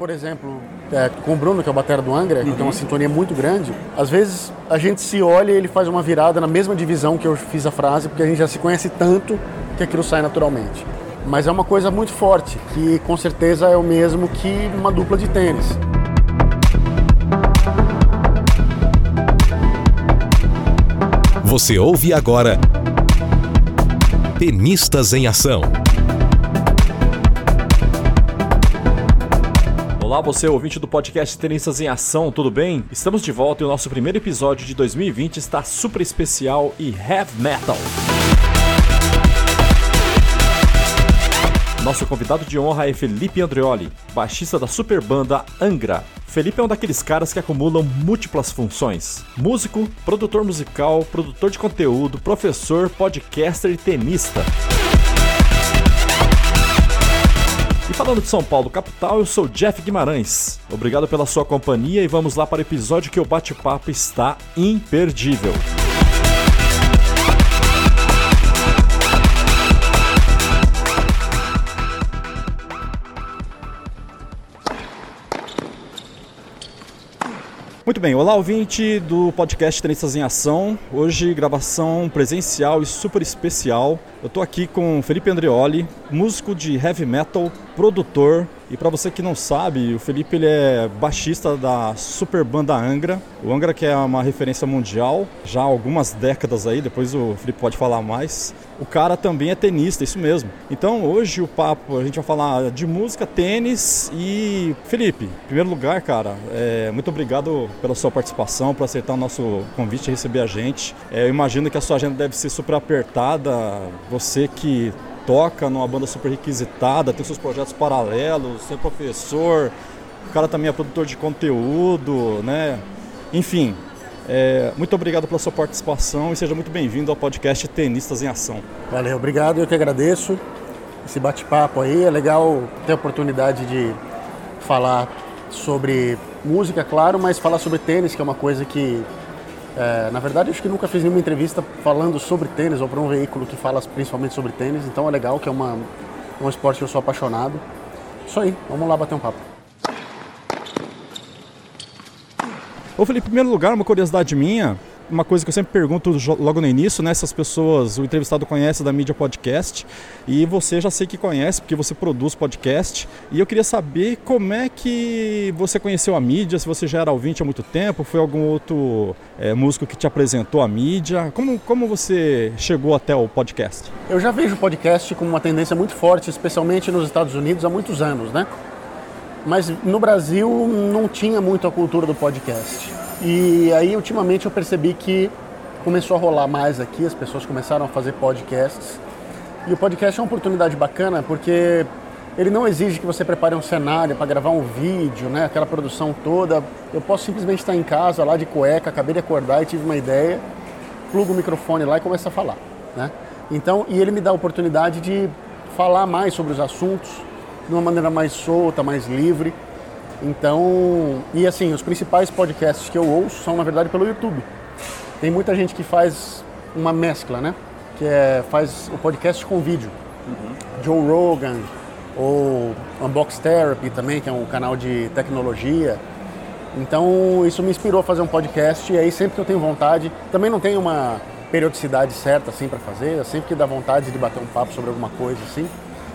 por exemplo, é, com o Bruno, que é o batera do Angra, que tem uma sintonia muito grande, às vezes a gente se olha e ele faz uma virada na mesma divisão que eu fiz a frase, porque a gente já se conhece tanto que aquilo sai naturalmente. Mas é uma coisa muito forte, que com certeza é o mesmo que uma dupla de tênis. Você ouve agora Tenistas em Ação. Olá, você ouvinte do podcast Tenistas em Ação, tudo bem? Estamos de volta e o nosso primeiro episódio de 2020 está super especial e heavy metal. Nosso convidado de honra é Felipe Andreoli, baixista da super banda Angra. Felipe é um daqueles caras que acumulam múltiplas funções: músico, produtor musical, produtor de conteúdo, professor, podcaster e tenista. E falando de São Paulo, capital, eu sou Jeff Guimarães. Obrigado pela sua companhia e vamos lá para o episódio que o bate-papo está imperdível. Muito bem, olá ouvinte do podcast Tenistas em Ação. Hoje gravação presencial e super especial. Eu estou aqui com Felipe Andreoli, músico de heavy metal, produtor e para você que não sabe, o Felipe ele é baixista da super banda Angra. O Angra que é uma referência mundial já há algumas décadas aí, depois o Felipe pode falar mais. O cara também é tenista, isso mesmo. Então hoje o papo, a gente vai falar de música, tênis e Felipe, em primeiro lugar, cara, é, muito obrigado pela sua participação, por aceitar o nosso convite e receber a gente. É, eu imagino que a sua agenda deve ser super apertada. Você que toca numa banda super requisitada, tem seus projetos paralelos, ser professor, o cara também é produtor de conteúdo, né? Enfim, é, muito obrigado pela sua participação e seja muito bem-vindo ao podcast Tenistas em Ação. Valeu, obrigado, eu que agradeço esse bate-papo aí. É legal ter a oportunidade de falar sobre música, claro, mas falar sobre tênis, que é uma coisa que é, na verdade, acho que nunca fiz nenhuma entrevista falando sobre tênis ou para um veículo que fala principalmente sobre tênis, então é legal que é uma, um esporte que eu sou apaixonado. Isso aí, vamos lá bater um papo. Ô Felipe, em primeiro lugar, uma curiosidade minha, uma coisa que eu sempre pergunto logo no início, né? Essas pessoas, o entrevistado conhece da mídia podcast e você já sei que conhece porque você produz podcast. E eu queria saber como é que você conheceu a mídia, se você já era ouvinte há muito tempo, foi algum outro é, músico que te apresentou a mídia? Como, como você chegou até o podcast? Eu já vejo o podcast como uma tendência muito forte, especialmente nos Estados Unidos há muitos anos, né? Mas no Brasil não tinha muito a cultura do podcast. E aí, ultimamente, eu percebi que começou a rolar mais aqui, as pessoas começaram a fazer podcasts. E o podcast é uma oportunidade bacana porque ele não exige que você prepare um cenário para gravar um vídeo, né? aquela produção toda. Eu posso simplesmente estar em casa, lá de cueca, acabei de acordar e tive uma ideia, plugo o microfone lá e começo a falar. Né? Então, e ele me dá a oportunidade de falar mais sobre os assuntos de uma maneira mais solta, mais livre. Então, e assim, os principais podcasts que eu ouço são na verdade pelo YouTube. Tem muita gente que faz uma mescla, né? Que é, faz o podcast com vídeo. Uhum. Joe Rogan, ou Unbox Therapy também, que é um canal de tecnologia. Então, isso me inspirou a fazer um podcast e aí sempre que eu tenho vontade, também não tenho uma periodicidade certa assim para fazer, sempre que dá vontade de bater um papo sobre alguma coisa assim,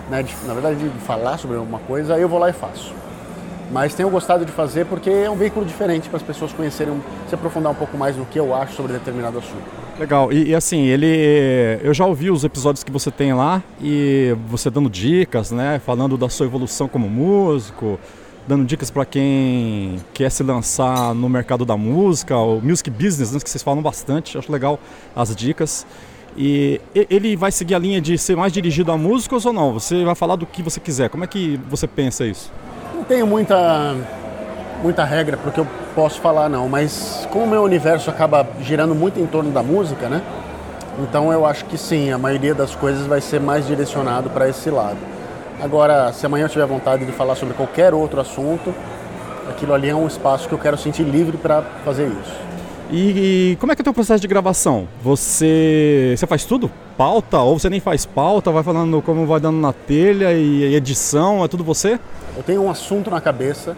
né, de, na verdade de falar sobre alguma coisa, aí eu vou lá e faço mas tenho gostado de fazer porque é um veículo diferente para as pessoas conhecerem, se aprofundar um pouco mais no que eu acho sobre determinado assunto. Legal, e, e, assim, ele. Eu já ouvi os episódios que você tem lá e você dando dicas, né? Falando da sua evolução como músico, dando dicas para quem quer se lançar no mercado da música, o music business, né, que vocês falam bastante, acho legal as dicas. E ele vai seguir a linha de ser mais dirigido a músicos ou não? Você vai falar do que você quiser. Como é que você pensa isso? Não tenho muita, muita regra porque eu posso falar não, mas como o meu universo acaba girando muito em torno da música, né? Então eu acho que sim, a maioria das coisas vai ser mais direcionado para esse lado. Agora, se amanhã eu tiver vontade de falar sobre qualquer outro assunto, aquilo ali é um espaço que eu quero sentir livre para fazer isso. E, e, como é que é o teu processo de gravação? Você, você faz tudo? pauta, ou você nem faz pauta, vai falando como vai dando na telha e edição, é tudo você? Eu tenho um assunto na cabeça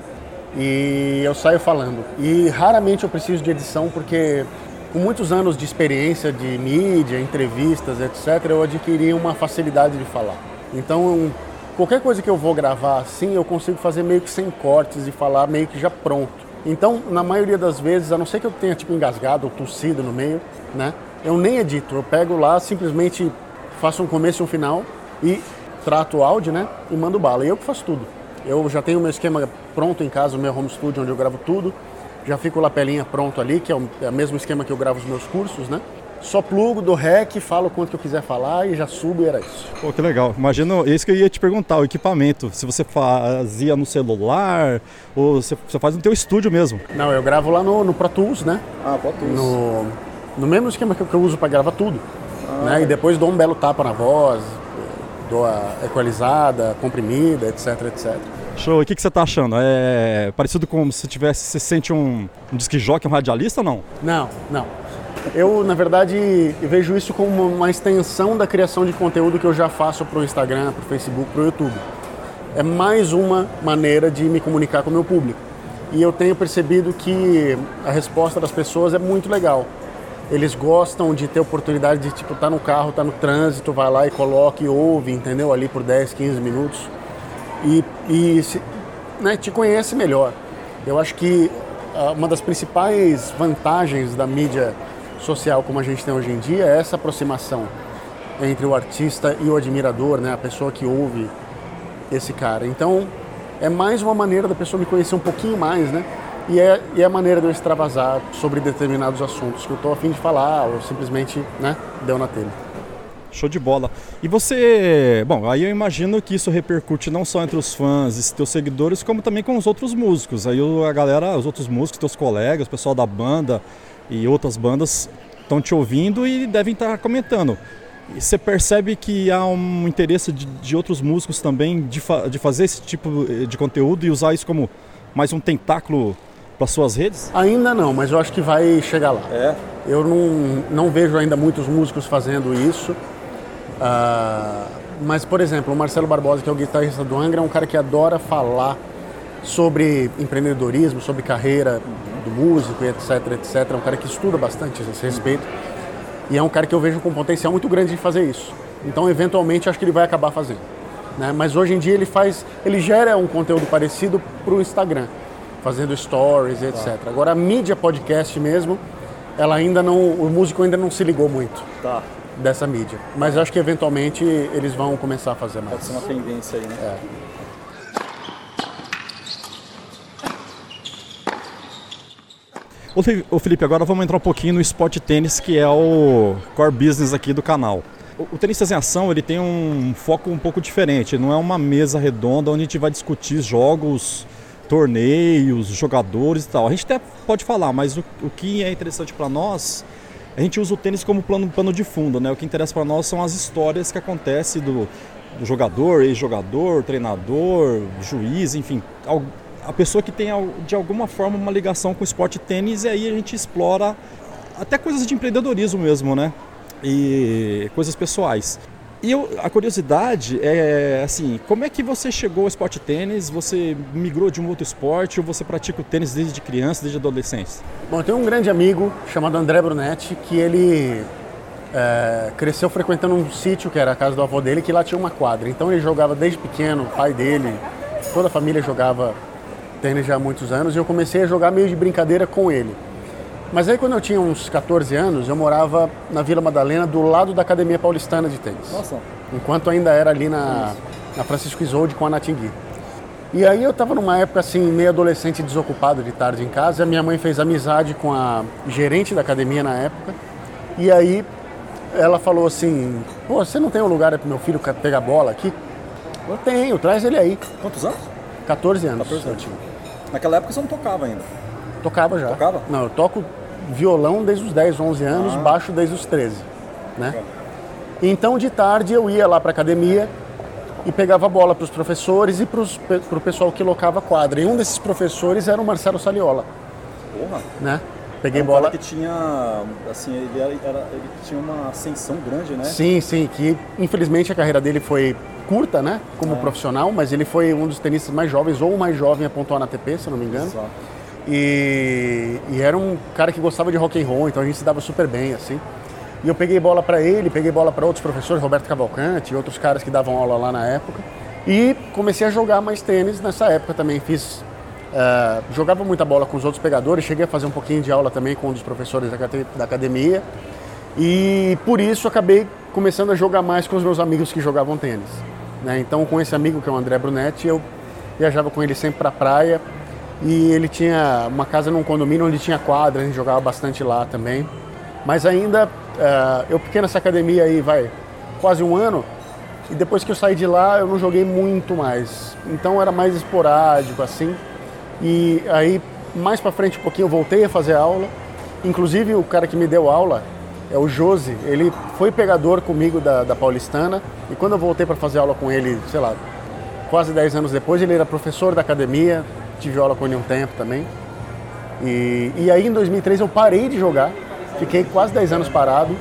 e eu saio falando. E raramente eu preciso de edição porque com muitos anos de experiência de mídia, entrevistas, etc, eu adquiri uma facilidade de falar. Então, qualquer coisa que eu vou gravar assim, eu consigo fazer meio que sem cortes e falar meio que já pronto. Então, na maioria das vezes, a não ser que eu tenha tipo engasgado ou tossido no meio, né? Eu nem edito, eu pego lá, simplesmente faço um começo e um final e trato o áudio, né? E mando bala. E eu que faço tudo. Eu já tenho o meu esquema pronto em casa, o meu home studio onde eu gravo tudo. Já fico o lapelinha pronto ali, que é o, é o mesmo esquema que eu gravo os meus cursos, né? Só plugo, dou rec, falo o quanto que eu quiser falar e já subo e era isso. Pô, que legal. Imagina, isso que eu ia te perguntar, o equipamento. Se você fazia no celular ou você, você faz no teu estúdio mesmo. Não, eu gravo lá no, no Pro Tools, né? Ah, Pro Tools. No, no mesmo esquema que eu, que eu uso para gravar tudo. né? E depois dou um belo tapa na voz, dou a equalizada, comprimida, etc, etc. Show. E o que, que você tá achando? É parecido com se tivesse, você sente um, um jockey, um radialista ou não? Não, não. Eu, na verdade, vejo isso como uma extensão da criação de conteúdo que eu já faço para o Instagram, para o Facebook, para o YouTube. É mais uma maneira de me comunicar com o meu público. E eu tenho percebido que a resposta das pessoas é muito legal. Eles gostam de ter oportunidade de, tipo, tá no carro, tá no trânsito, vai lá e coloca e ouve, entendeu? Ali por 10, 15 minutos. E, e se, né, te conhece melhor. Eu acho que ah, uma das principais vantagens da mídia social como a gente tem hoje em dia é essa aproximação entre o artista e o admirador, né? A pessoa que ouve esse cara. Então, é mais uma maneira da pessoa me conhecer um pouquinho mais, né? E é, e é a maneira de eu extravasar sobre determinados assuntos que eu estou a fim de falar ou simplesmente, né, deu na telha. Show de bola. E você, bom, aí eu imagino que isso repercute não só entre os fãs e teus seguidores, como também com os outros músicos. Aí a galera, os outros músicos, teus colegas, o pessoal da banda e outras bandas estão te ouvindo e devem estar comentando. E você percebe que há um interesse de, de outros músicos também de, fa de fazer esse tipo de conteúdo e usar isso como mais um tentáculo para suas redes? Ainda não, mas eu acho que vai chegar lá. É. Eu não, não vejo ainda muitos músicos fazendo isso. Ah, mas, por exemplo, o Marcelo Barbosa, que é o guitarrista do Angra, é um cara que adora falar sobre empreendedorismo, sobre carreira do músico, etc, etc. É um cara que estuda bastante a esse respeito. E é um cara que eu vejo com potencial muito grande de fazer isso. Então, eventualmente, acho que ele vai acabar fazendo. Né? Mas hoje em dia ele faz, ele gera um conteúdo parecido para o Instagram, fazendo stories, etc. Agora a mídia podcast mesmo, ela ainda não, o músico ainda não se ligou muito Tá. Dessa mídia. Mas acho que eventualmente eles vão começar a fazer mais. Pode ser uma tendência aí, né? É. Ô Felipe, agora vamos entrar um pouquinho no esporte tênis, que é o core business aqui do canal. O, o Tenistas em Ação ele tem um foco um pouco diferente, não é uma mesa redonda onde a gente vai discutir jogos, torneios, jogadores e tal. A gente até pode falar, mas o, o que é interessante para nós, a gente usa o tênis como plano, pano de fundo, né? O que interessa para nós são as histórias que acontecem do, do jogador, ex-jogador, treinador, juiz, enfim, a pessoa que tem de alguma forma uma ligação com o esporte tênis e aí a gente explora até coisas de empreendedorismo mesmo, né? E coisas pessoais. E eu- a curiosidade é assim, como é que você chegou ao esporte tênis? Você migrou de um outro esporte ou você pratica o tênis desde criança, desde adolescência? Bom, eu tenho um grande amigo chamado André Brunetti que ele é, cresceu frequentando um sítio que era a casa do avô dele, que lá tinha uma quadra. Então ele jogava desde pequeno, o pai dele, toda a família jogava tênis já há muitos anos e eu comecei a jogar meio de brincadeira com ele. Mas aí quando eu tinha uns 14 anos, eu morava na Vila Madalena, do lado da Academia Paulistana de Tênis. Nossa, enquanto ainda era ali na, na Francisco Isolde com a Natingui. E aí eu estava numa época assim, meio adolescente desocupado de tarde em casa, a minha mãe fez amizade com a gerente da academia na época, e aí ela falou assim, pô, você não tem um lugar para meu filho pegar bola aqui? Eu tenho, traz ele aí. quantos anos? 14 anos. 14 eu anos. Naquela época você não tocava ainda. Tocava já. Tocava? Não, eu toco violão desde os 10, 11 anos, Ah. baixo desde os 13, né? Então de tarde eu ia lá para academia e pegava bola para os professores e para o pessoal que locava quadra. E um desses professores era o Marcelo Saliola, Porra. né? Peguei um bola. que tinha, assim, ele, era, era- ele tinha uma ascensão grande, né? Sim, sim, que infelizmente a carreira dele foi curta, né, como profissional, mas ele foi um dos tenistas mais jovens ou o mais jovem a pontuar na ATP, se não me engano. Exato. E, e era um cara que gostava de rock and roll, então a gente se dava super bem, assim. E eu peguei bola para ele, peguei bola para outros professores, Roberto Cavalcante e outros caras que davam aula lá na época. E comecei a jogar mais tênis nessa época também. Fiz, eh, jogava muita bola com os outros pegadores, cheguei a fazer um pouquinho de aula também com um dos professores da academia. E por isso acabei começando a jogar mais com os meus amigos que jogavam tênis. né? Então, com esse amigo que é o André Brunetti, eu viajava com ele sempre para a praia. E ele tinha uma casa num condomínio onde tinha quadra, a gente jogava bastante lá também. Mas ainda, eh, eu fiquei nessa academia aí, vai, quase um ano. E depois que eu saí de lá, eu não joguei muito mais. Então era mais esporádico, assim. E aí, mais pra frente um pouquinho, eu voltei a fazer aula. Inclusive, o cara que me deu aula é o Josi. Ele foi pegador comigo da, da Paulistana. E quando eu voltei para fazer aula com ele, sei lá, quase 10 anos depois, ele era professor da academia. Tive aula com ele um tempo também. E, e aí, em 2003, eu parei de jogar. Fiquei quase 10 anos parado.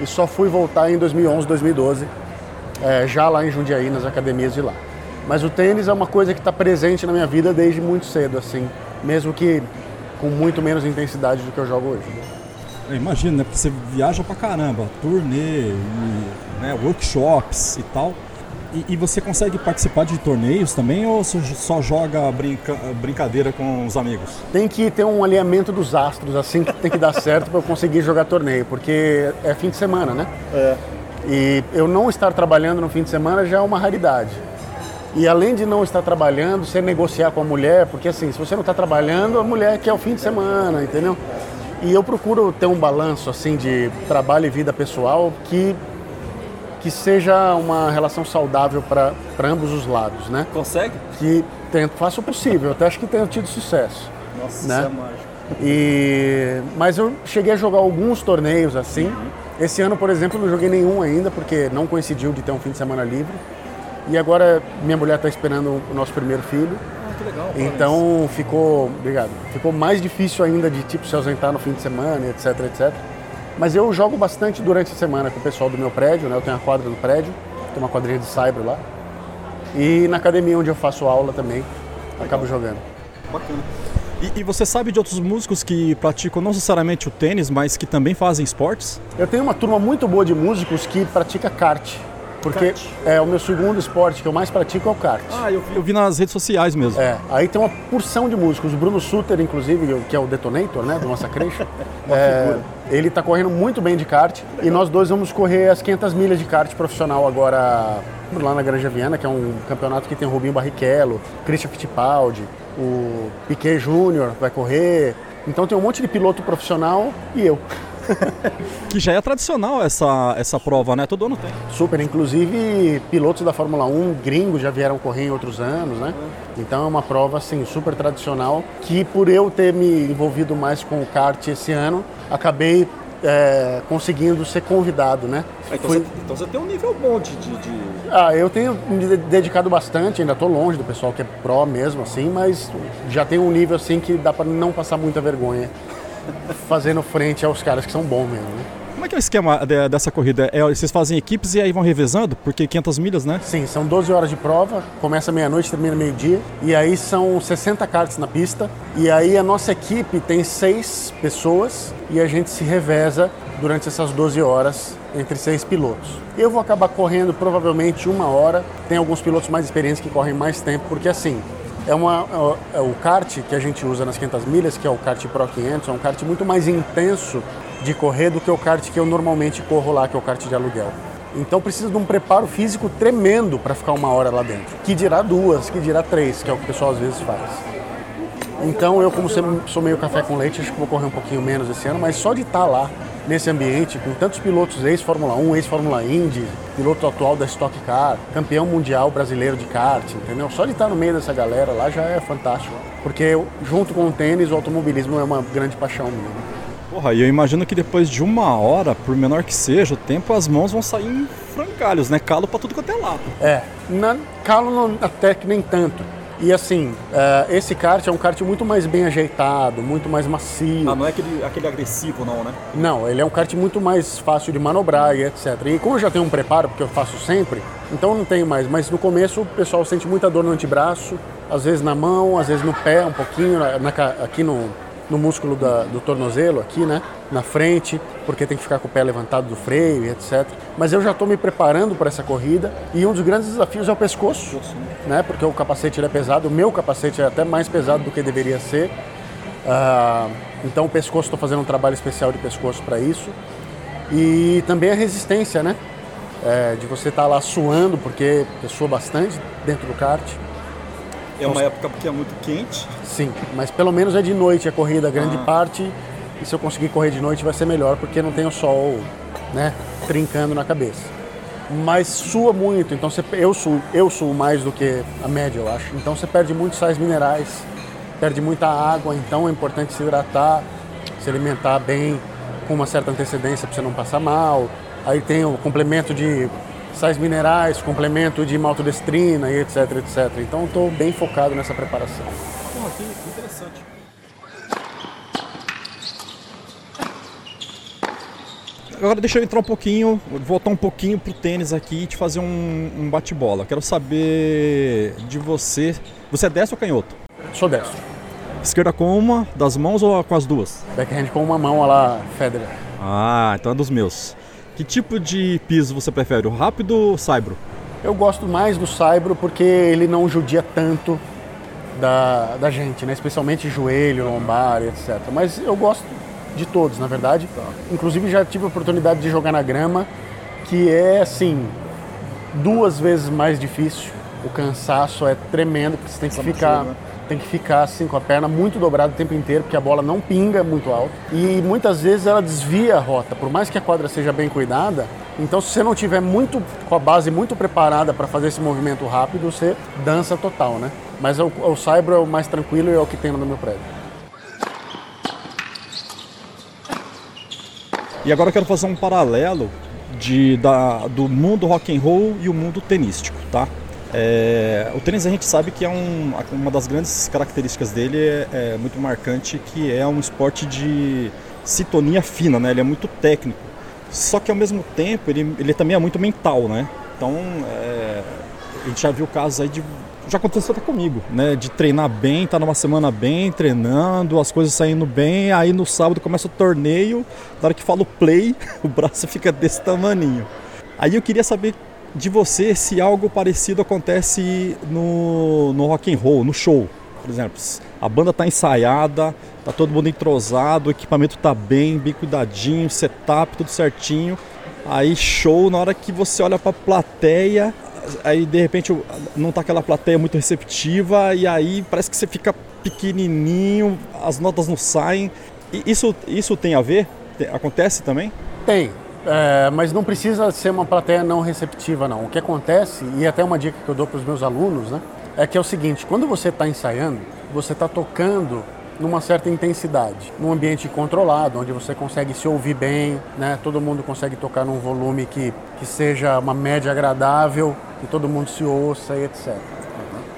E só fui voltar em 2011, 2012 é, já lá em Jundiaí, nas academias de lá. Mas o tênis é uma coisa que está presente na minha vida desde muito cedo, assim, mesmo que com muito menos intensidade do que eu jogo hoje. Eu imagino, né? Porque você viaja pra caramba, turnê, e, né, workshops e tal. E, e você consegue participar de torneios também ou você só joga brinca- brincadeira com os amigos? Tem que ter um alinhamento dos astros, assim, que tem que dar certo para eu conseguir jogar torneio, porque é fim de semana, né? É. E eu não estar trabalhando no fim de semana já é uma raridade. E além de não estar trabalhando, você negociar com a mulher, porque assim, se você não está trabalhando, a mulher quer o fim de semana, entendeu? E eu procuro ter um balanço assim de trabalho e vida pessoal que que seja uma relação saudável para ambos os lados, né? Consegue? Que tento, faço o possível, até acho que tenho tido sucesso. Nossa, Né? isso é mágico. E mas eu cheguei a jogar alguns torneios assim. Esse ano, por exemplo, não joguei nenhum ainda porque não coincidiu de ter um fim de semana livre. E agora minha mulher está esperando o nosso primeiro filho. Ah, que legal. Então ficou, obrigado. Ficou mais difícil ainda de tipo se ausentar no fim de semana, etc, etc. Mas eu jogo bastante durante a semana com o pessoal do meu prédio, né? Eu tenho a quadra no prédio, tem uma quadrinha de saibro lá. E na academia onde eu faço aula também, acabo jogando. Bacana. E, e você sabe de outros músicos que praticam não necessariamente o tênis, mas que também fazem esportes? Eu tenho uma turma muito boa de músicos que pratica kart. Porque Kart. é o meu segundo esporte que eu mais pratico é o kart. Ah, eu vi, eu vi nas redes sociais mesmo. É, aí tem uma porção de músicos. O Bruno Suter, inclusive, que é o detonator, né, do Massacration, é, ele tá correndo muito bem de kart. E nós dois vamos correr as 500 milhas de kart profissional agora lá na Granja Viana, que é um campeonato que tem Rubinho Barrichello, Christian Fittipaldi, o Piquet Júnior vai correr. Então tem um monte de piloto profissional e eu. Que já é tradicional essa, essa prova, né? Todo ano tem. Super, inclusive pilotos da Fórmula 1 gringos já vieram correr em outros anos, né? Então é uma prova assim super tradicional que por eu ter me envolvido mais com o kart esse ano, acabei é, conseguindo ser convidado, né? então, Fui- você, então você tem um nível bom de. de, de- Ah, eu tenho me de- dedicado bastante, ainda estou longe do pessoal que é pró mesmo assim, mas já tenho um nível assim que dá para não passar muita vergonha fazendo frente aos caras que são bons mesmo, né? Como é que é o esquema de- dessa corrida? É, vocês fazem equipes e aí vão revezando? Porque 500 milhas, né? Sim, são 12 horas de prova, começa meia-noite, termina meio-dia, e aí são 60 karts na pista, e aí a nossa equipe tem seis pessoas e a gente se reveza durante essas 12 horas entre seis pilotos. Eu vou acabar correndo provavelmente uma hora, tem alguns pilotos mais experientes que correm mais tempo, porque assim, é, uma, é o kart que a gente usa nas 500 milhas, que é o kart Pro 500, é um kart muito mais intenso de correr do que o kart que eu normalmente corro lá, que é o kart de aluguel. Então precisa de um preparo físico tremendo para ficar uma hora lá dentro. Que dirá duas, que dirá três, que é o que o pessoal às vezes faz. Então eu, como sou meio café com leite, acho que vou correr um pouquinho menos esse ano, mas só de estar lá, nesse ambiente, com tantos pilotos ex-Fórmula 1, ex-Fórmula Indy, piloto atual da Stock Car, campeão mundial brasileiro de kart, entendeu? Só de estar no meio dessa galera lá já é fantástico. Porque junto com o tênis, o automobilismo é uma grande paixão minha. Porra, e eu imagino que depois de uma hora, por menor que seja o tempo, as mãos vão sair em frangalhos, né? Calo pra tudo quanto é lado. É, na, calo não- até que nem tanto. E assim, é, esse kart é um kart muito mais bem ajeitado, muito mais macio. Ah, não é aquele, aquele agressivo não, né? Não, ele é um kart muito mais fácil de manobrar e etc. E como eu já tenho um preparo, porque eu faço sempre, então não tenho mais. Mas no começo o pessoal sente muita dor no antebraço, às vezes na mão, às vezes no pé um pouquinho, na, na, aqui no, no músculo da, do tornozelo aqui, né? Na frente, porque tem que ficar com o pé levantado do freio e etc. Mas eu já estou me preparando para essa corrida e um dos grandes desafios é o pescoço, né? Porque o capacete é pesado, o meu capacete é até mais pesado do que deveria ser. Uh, então o pescoço, estou fazendo um trabalho especial de pescoço para isso. E também a resistência, né? É, de você estar tá lá suando, porque suo bastante dentro do kart. É uma época que é muito quente. Sim, mas pelo menos é de noite a corrida, a grande ah. parte. E se eu conseguir correr de noite vai ser melhor, porque não tem o sol, né, trincando na cabeça. Mas sua muito, então você, eu suo, eu suo mais do que a média, eu acho. Então você perde muitos sais minerais, perde muita água, então é importante se hidratar, se alimentar bem, com uma certa antecedência para você não passar mal. Aí tem o complemento de sais minerais, complemento de maltodestrina e etc, etc. Então estou bem focado nessa preparação. Pô, que interessante. Agora deixa eu entrar um pouquinho, voltar um pouquinho pro tênis aqui e te fazer um, um bate-bola. Quero saber de você. Você é destro ou canhoto? Sou destro. Esquerda com uma das mãos ou com as duas? Backhand com uma mão, olha lá, Federer. Ah, então é dos meus. Que tipo de piso você prefere, o rápido ou o saibro? Eu gosto mais do saibro porque ele não judia tanto da, da gente, né? especialmente joelho, lombar, etc. Mas eu gosto de todos, na verdade. Tá. Inclusive já tive a oportunidade de jogar na grama, que é assim, duas vezes mais difícil. O cansaço é tremendo, porque você tem que ficar. Tem que ficar assim com a perna muito dobrada o tempo inteiro, porque a bola não pinga muito alto. E muitas vezes ela desvia a rota, por mais que a quadra seja bem cuidada. Então, se você não tiver muito com a base muito preparada para fazer esse movimento rápido, você dança total, né? Mas o, o Saibro é o mais tranquilo e é o que tem no meu prédio. E agora eu quero fazer um paralelo de, da, do mundo rock and roll e o mundo tenístico, tá? É, o tênis a gente sabe que é um, uma das grandes características dele é, é, muito marcante, que é um esporte de sintonia fina, né? Ele é muito técnico. Só que ao mesmo tempo ele, ele também é muito mental, né? Então é, a gente já viu casos aí de já aconteceu até comigo, né? De treinar bem, tá numa semana bem, treinando, as coisas saindo bem, aí no sábado começa o torneio, na hora que fala o play, o braço fica desse tamaninho. Aí eu queria saber de você se algo parecido acontece no, no rock and roll, no show. Por exemplo, a banda está ensaiada, tá todo mundo entrosado, o equipamento está bem, bem cuidadinho, setup, tudo certinho. Aí show, na hora que você olha para a plateia, aí de repente não tá aquela plateia muito receptiva e aí parece que você fica pequenininho, as notas não saem. E isso, isso tem a ver? Acontece também? Tem, é, mas não precisa ser uma plateia não receptiva, não. O que acontece, e até uma dica que eu dou para os meus alunos, né, é que é o seguinte: quando você está ensaiando, você está tocando numa certa intensidade, num ambiente controlado, onde você consegue se ouvir bem, né? Todo mundo consegue tocar num volume que, que seja uma média agradável, que todo mundo se ouça e etc.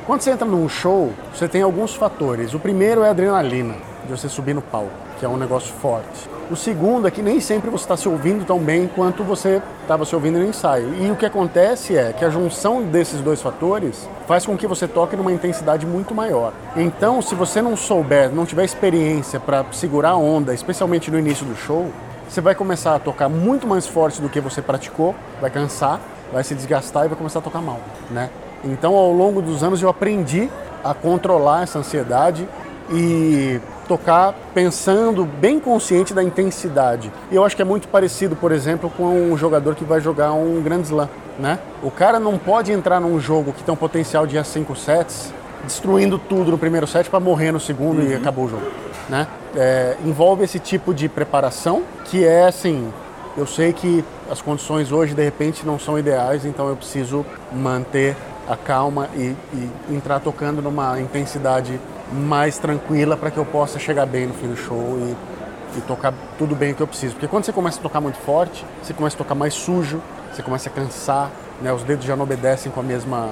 Quando você entra num show, você tem alguns fatores. O primeiro é a adrenalina, de você subir no palco, que é um negócio forte. O segundo é que nem sempre você está se ouvindo tão bem quanto você estava se ouvindo no ensaio. E o que acontece é que a junção desses dois fatores faz com que você toque numa intensidade muito maior. Então, se você não souber, não tiver experiência para segurar a onda, especialmente no início do show, você vai começar a tocar muito mais forte do que você praticou, vai cansar, vai se desgastar e vai começar a tocar mal, né? Então, ao longo dos anos eu aprendi a controlar essa ansiedade e tocar pensando bem consciente da intensidade. E eu acho que é muito parecido, por exemplo, com um jogador que vai jogar um Grand Slam, né? O cara não pode entrar num jogo que tem um potencial de a 5 sets, destruindo tudo no primeiro set para morrer no segundo uhum. e acabou o jogo, né? É, envolve esse tipo de preparação que é assim, eu sei que as condições hoje de repente não são ideais, então eu preciso manter a calma e, e entrar tocando numa intensidade mais tranquila para que eu possa chegar bem no fim do show e, e tocar tudo bem o que eu preciso. Porque quando você começa a tocar muito forte, você começa a tocar mais sujo, você começa a cansar, né? os dedos já não obedecem com a mesma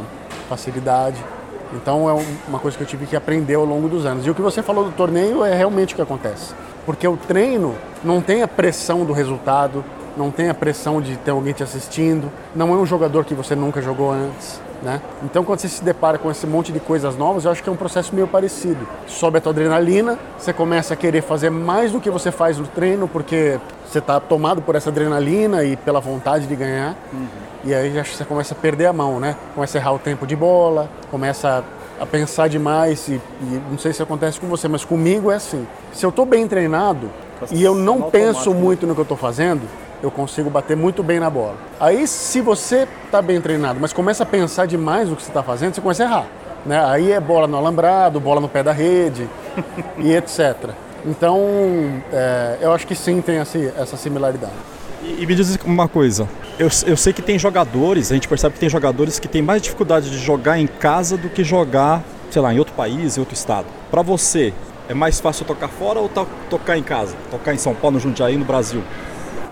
facilidade. Então é uma coisa que eu tive que aprender ao longo dos anos. E o que você falou do torneio é realmente o que acontece. Porque o treino não tem a pressão do resultado, não tem a pressão de ter alguém te assistindo, não é um jogador que você nunca jogou antes. Né? Então, quando você se depara com esse monte de coisas novas, eu acho que é um processo meio parecido. Sobe a tua adrenalina, você começa a querer fazer mais do que você faz no treino, porque você está tomado por essa adrenalina e pela vontade de ganhar. Uhum. E aí acho que você começa a perder a mão, né? Começa a errar o tempo de bola, começa a pensar demais. E, e não sei se acontece com você, mas comigo é assim. Se eu estou bem treinado e eu não penso muito no que eu estou fazendo, eu consigo bater muito bem na bola. Aí, se você está bem treinado, mas começa a pensar demais no que você está fazendo, você começa a errar. Né? Aí é bola no alambrado, bola no pé da rede e etc. Então, é, eu acho que sim tem essa, similaridade. E, e, me diz uma coisa, eu, eu sei que tem jogadores, a gente percebe que tem jogadores que têm mais dificuldade de jogar em casa do que jogar, sei lá, em outro país, em outro estado. Para você, é mais fácil tocar fora ou tocar em casa? Tocar em São Paulo, no Jundiaí, no Brasil?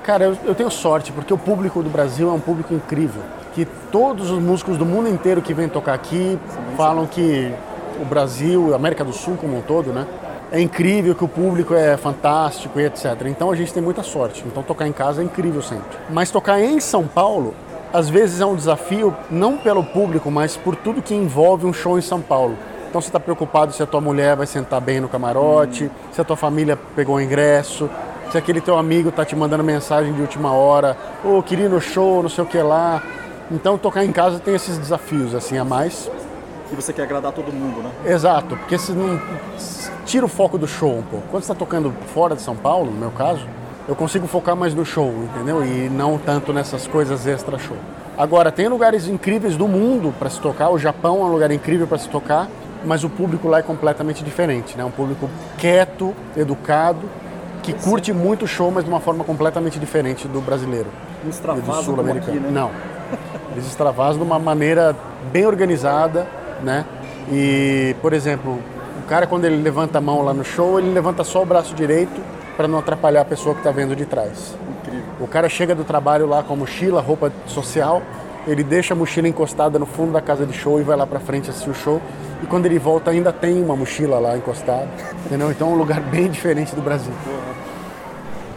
Cara, eu, eu, tenho sorte, porque o público do Brasil é um público incrível. Que todos os músicos do mundo inteiro que vêm tocar aqui falam que o Brasil, a América do Sul como um todo, né? É incrível, que o público é fantástico e etc. Então a gente tem muita sorte. Então tocar em casa é incrível sempre. Mas tocar em São Paulo, às vezes é um desafio, não pelo público, mas por tudo que envolve um show em São Paulo. Então você está preocupado se a tua mulher vai sentar bem no camarote, hum. se a tua família pegou o ingresso, se aquele teu amigo tá te mandando mensagem de última hora, ô, oh, queria ir no show, não sei o que lá. Então tocar em casa tem esses desafios assim a mais. E você quer agradar todo mundo, né? Exato, porque se não tira o foco do show um pouco. Quando você está tocando fora de São Paulo, no meu caso, eu consigo focar mais no show, entendeu? E não tanto nessas coisas extra show. Agora, tem lugares incríveis do mundo para se tocar. O Japão é um lugar incrível para se tocar, mas o público lá é completamente diferente, né? Um público quieto, educado que curte muito show, mas de uma forma completamente diferente do brasileiro. Não extravasam do sul-americano. Né? Não. Eles extravasam de uma maneira bem organizada, né? E, por exemplo, o cara quando ele levanta a mão lá no show, ele levanta só o braço direito para não atrapalhar a pessoa que está vendo de trás. Incrível. O cara chega do trabalho lá com a mochila, roupa social, ele deixa a mochila encostada no fundo da casa de show e vai lá para frente assistir o show. E quando ele volta ainda tem uma mochila lá encostada, entendeu? Então é um lugar bem diferente do Brasil.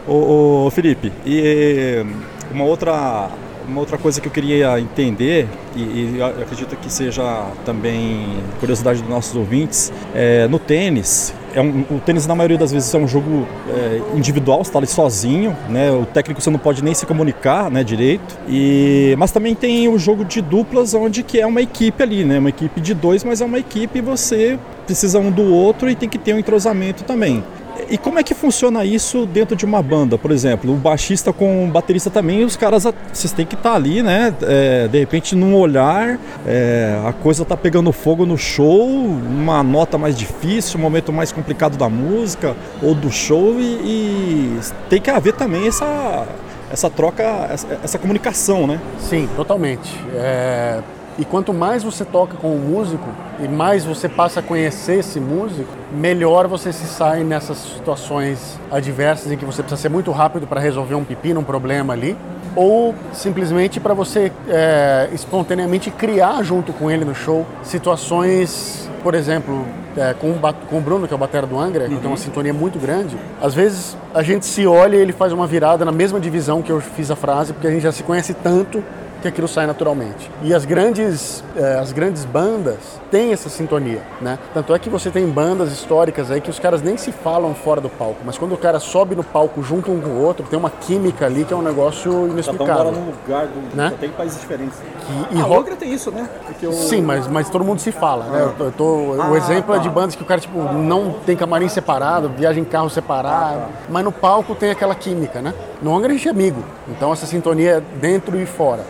Ô, ô Felipe, e uma outra, uma outra coisa que eu queria entender, e, e acredito que seja também curiosidade dos nossos ouvintes, é, no tênis, é um, o tênis na maioria das vezes é um jogo é, individual, você está ali sozinho, né? O técnico você não pode nem se comunicar, né, direito. E mas também tem o jogo de duplas, onde que é uma equipe ali, né? Uma equipe de dois, mas é uma equipe e você precisa um do outro e tem que ter um entrosamento também. E como é que funciona isso dentro de uma banda, por exemplo? O baixista com o baterista também, os caras, vocês têm que estar tá ali, né? É, de repente, num olhar, é, a coisa tá pegando fogo no show, uma nota mais difícil, um momento mais complicado da música ou do show, e, e tem que haver também essa, essa troca, essa, essa comunicação, né? Sim, totalmente. É e quanto mais você toca com o músico e mais você passa a conhecer esse músico, melhor você se sai nessas situações adversas em que você precisa ser muito rápido para resolver um pepino, um problema ali, ou simplesmente para você é, espontaneamente criar junto com ele no show situações, por exemplo, é, com, o, com o Bruno, que é o batera do Angra, uhum. que tem uma sintonia muito grande, às vezes a gente se olha e ele faz uma virada na mesma divisão que eu fiz a frase, porque a gente já se conhece tanto que aquilo sai naturalmente. E as grandes, eh, as grandes bandas têm essa sintonia, né? Tanto é que você tem bandas históricas aí que os caras nem se falam fora do palco, mas quando o cara sobe no palco junto um com o outro, tem uma química ali que é um negócio inexplicável. Cada um lugar, do, né? tem países diferentes. Que, e ah, rock tem isso, né? Eu... Sim, mas, mas todo mundo se fala, né? Eu tô, ah, o exemplo tá. é de tá. bandas que o cara tipo não tem camarim separado, viaja em carro separado, ah, tá. mas no palco tem aquela química, né? No Angra a gente é amigo, então essa sintonia é dentro e fora.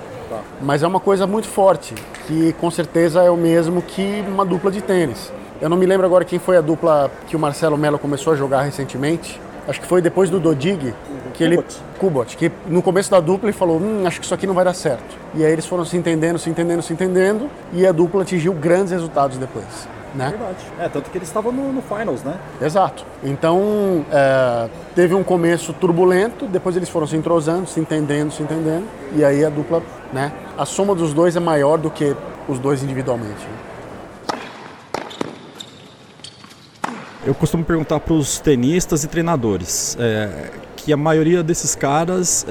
Mas é uma coisa muito forte, que com certeza é o mesmo que uma dupla de tênis. Eu não me lembro agora quem foi a dupla que o Marcelo Mello começou a jogar recentemente. Acho que foi depois do Dodig, que ele Kubot, que no começo da dupla ele falou, hum, acho que isso aqui não vai dar certo. E aí eles foram se entendendo, se entendendo, se entendendo, e a dupla atingiu grandes resultados depois. Né? Verdade. É, tanto que eles estavam no, no, Finals, né? Exato. Então, é, teve um começo turbulento, depois eles foram se entrosando, se entendendo, se entendendo, e aí a dupla, né? A soma dos dois é maior do que os dois individualmente. Eu costumo perguntar para os tenistas e treinadores é, que a maioria desses caras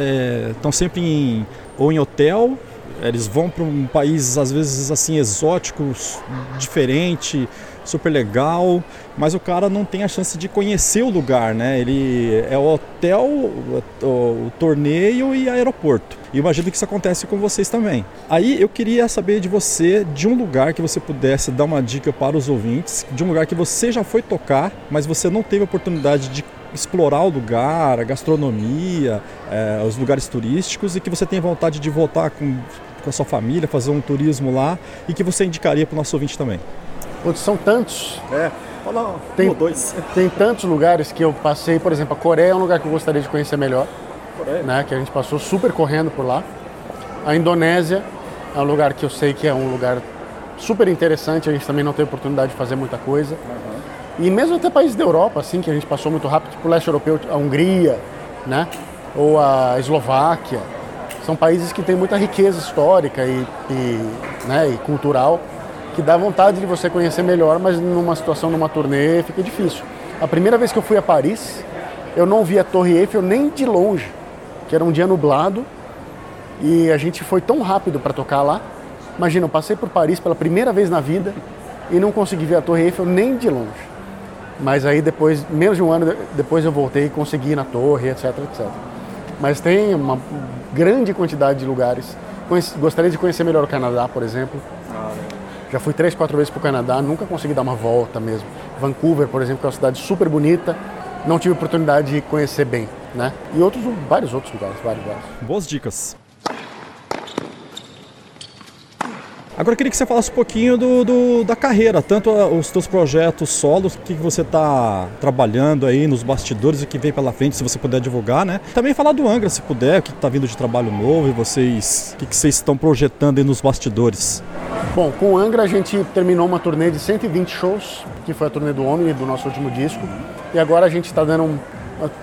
estão é, sempre em, ou em hotel, eles vão para um país às vezes assim exótico, diferente, super legal, mas o cara não tem a chance de conhecer o lugar, né? Ele é o hotel, o, o, torneio e aeroporto. E imagino que isso acontece com vocês também. Aí eu queria saber de você, de um lugar que você pudesse dar uma dica para os ouvintes, de um lugar que você já foi tocar, mas você não teve oportunidade de explorar o lugar, a gastronomia, é, os lugares turísticos e que você tem vontade de voltar com com a sua família, fazer um turismo lá e que você indicaria para o nosso ouvinte também? Putz, são tantos. É, fala tem, um dois. Tem tantos lugares que eu passei, por exemplo, a Coreia é um lugar que eu gostaria de conhecer melhor. Coreia. Né, que a gente passou super correndo por lá. A Indonésia é um lugar que eu sei que é um lugar super interessante, a gente também não tem oportunidade de fazer muita coisa. Uhum. E mesmo até países da Europa, assim, que a gente passou muito rápido, tipo o leste europeu, a Hungria, né? Ou a Eslováquia são países que têm muita riqueza histórica e, e, né, e cultural que dá vontade de você conhecer melhor, mas numa situação, numa turnê, fica difícil. A primeira vez que eu fui a Paris, eu não vi a Torre Eiffel nem de longe, que era um dia nublado e a gente foi tão rápido para tocar lá. Imagina, eu passei por Paris pela primeira vez na vida e não consegui ver a Torre Eiffel nem de longe. Mas aí depois, menos de um ano depois eu voltei e consegui ir na torre, etc, etc. Mas tem uma grande quantidade de lugares. Gostaria de conhecer melhor o Canadá, por exemplo. Já fui três, quatro vezes para o Canadá, nunca consegui dar uma volta mesmo. Vancouver, por exemplo, que é uma cidade super bonita, não tive oportunidade de conhecer bem, né? E outros, vários outros lugares, vários, vários. Boas dicas. Agora eu queria que você falasse um pouquinho do, do da carreira, tanto os seus projetos solos, o que você está trabalhando aí nos bastidores e que vem pela frente, se você puder divulgar, né? Também falar do Angra, se puder, o que está vindo de trabalho novo e vocês, o que, vocês estão projetando aí nos bastidores. Bom, com o Angra a gente terminou uma turnê de 120 shows, que foi a turnê do Omni, do nosso último disco, e agora a gente está dando um,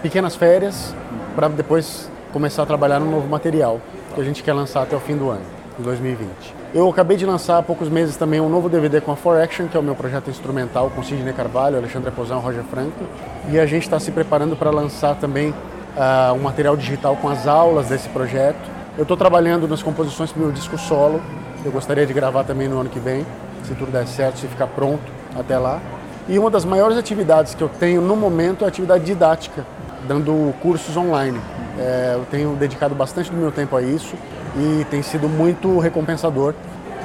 pequenas férias para depois começar a trabalhar no novo material que a gente quer lançar até o fim do ano, em 2020. Eu acabei de lançar há poucos meses também um novo DVD com a For Action, que é o meu projeto instrumental com Sidney Carvalho, Alexandre Pozão, Roger Franco. E a gente está se preparando para lançar também uh, um material digital com as aulas desse projeto. Eu estou trabalhando nas composições para o meu disco solo. Eu gostaria de gravar também no ano que vem, se tudo der certo, se ficar pronto até lá. E uma das maiores atividades que eu tenho no momento é a atividade didática, dando cursos online. É, eu tenho dedicado bastante do meu tempo a isso e tem sido muito recompensador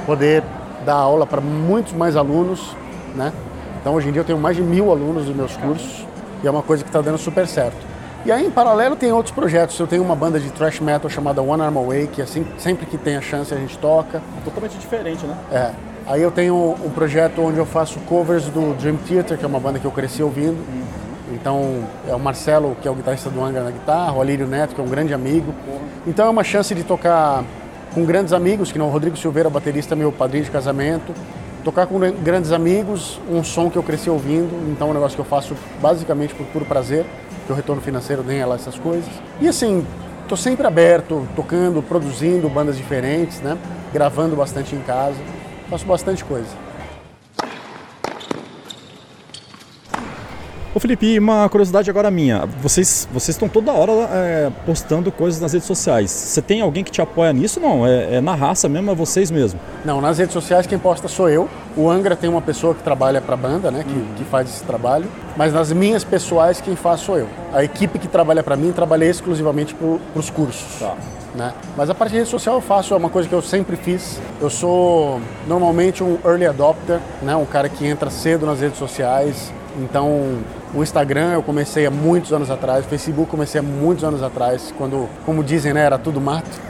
poder dar aula para muitos mais alunos, né? Então hoje em dia eu tenho mais de mil alunos dos meus cursos e é uma coisa que está dando super certo. E aí em paralelo tem outros projetos. Eu tenho uma banda de thrash metal chamada One Arm Away, que assim, sempre que tem a chance a gente toca. Totalmente diferente, né? É. Aí eu tenho um projeto onde eu faço covers do Dream Theater, que é uma banda que eu cresci ouvindo. Então é o Marcelo, que é o guitarrista do Angra na guitarra, o Alírio Neto, que é um grande amigo. Então é uma chance de tocar com grandes amigos, que não o Rodrigo Silveira, baterista, meu padrinho de casamento. Tocar com grandes amigos, um som que eu cresci ouvindo, então é um negócio que eu faço basicamente por puro prazer, que o retorno financeiro nem é lá essas coisas. E assim, estou sempre aberto, tocando, produzindo bandas diferentes, né? Gravando bastante em casa, faço bastante coisa. Ô Felipe, uma curiosidade agora minha. Vocês, vocês estão toda hora é, postando coisas nas redes sociais. Você tem alguém que te apoia nisso? Não, é, é, na raça mesmo, é vocês mesmo? Não, nas redes sociais quem posta sou eu. O Angra tem uma pessoa que trabalha para a banda, né, que, hum. que, faz esse trabalho. Mas nas minhas pessoais quem faz sou eu. A equipe que trabalha para mim trabalha exclusivamente para os cursos. Tá. Né? Mas a parte de rede social eu faço, é uma coisa que eu sempre fiz. Eu sou normalmente um early adopter, né? um cara que entra cedo nas redes sociais. Então, o Instagram eu comecei há muitos anos atrás, o Facebook comecei há muitos anos atrás, quando, como dizem, né, era tudo mato.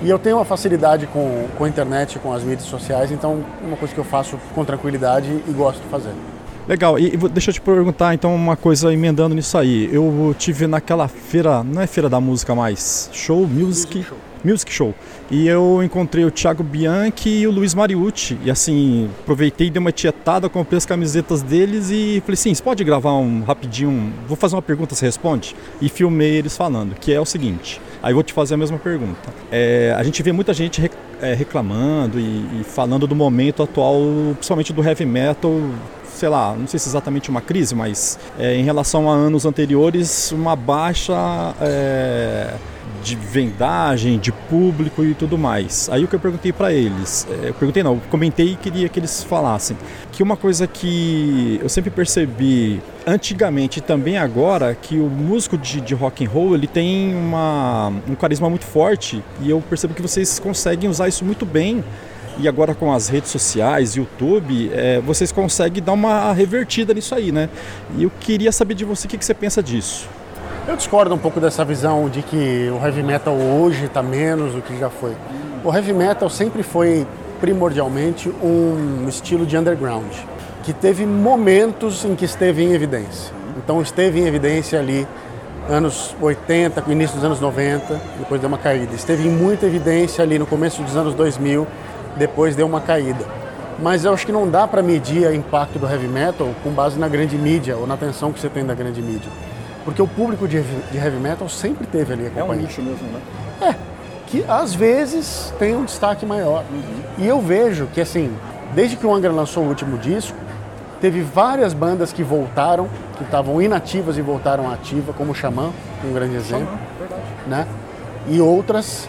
e eu tenho uma facilidade com, com a internet, com as mídias sociais, então é uma coisa que eu faço com tranquilidade e gosto de fazer. Legal, e deixa eu te perguntar então uma coisa emendando nisso aí. Eu tive naquela feira, não é feira da música mais, show, music, music show. Music Show. E eu encontrei o Thiago Bianchi e o Luiz Mariucci. E assim, aproveitei, dei uma tietada, comprei as camisetas deles e falei assim: você pode gravar um rapidinho? Vou fazer uma pergunta, você responde? E filmei eles falando, que é o seguinte. Aí vou te fazer a mesma pergunta. É, a gente vê muita gente é, reclamando e, e falando do momento atual, principalmente do heavy metal sei lá, não sei se exatamente uma crise, mas é, em relação a anos anteriores, uma baixa é, de vendagem, de público e tudo mais. Aí o que eu perguntei para eles, é, eu perguntei não, eu comentei e queria que eles falassem que uma coisa que eu sempre percebi antigamente e também agora que o músico de, de rock and roll ele tem uma, um carisma muito forte e eu percebo que vocês conseguem usar isso muito bem e agora com as redes sociais, YouTube, é, vocês conseguem dar uma revertida nisso aí, né? E eu queria saber de você o que, que você pensa disso. Eu discordo um pouco dessa visão de que o heavy metal hoje está menos do que já foi. O heavy metal sempre foi primordialmente um estilo de underground, que teve momentos em que esteve em evidência. Então esteve em evidência ali anos 80, início dos anos 90, depois deu uma caída. Esteve em muita evidência ali no começo dos anos 2000, depois deu uma caída. Mas eu acho que não dá para medir o impacto do heavy metal com base na grande mídia ou na atenção que você tem da grande mídia. Porque o público de, de heavy metal sempre teve ali acompanhando. É um nicho mesmo, né? É, que às vezes tem um destaque maior. Uhum. E eu vejo que, assim, desde que o Angra lançou o último disco, teve várias bandas que voltaram, que estavam inativas e voltaram ativa, como o Xamã, um grande exemplo. Xamã, verdade. Né? E outras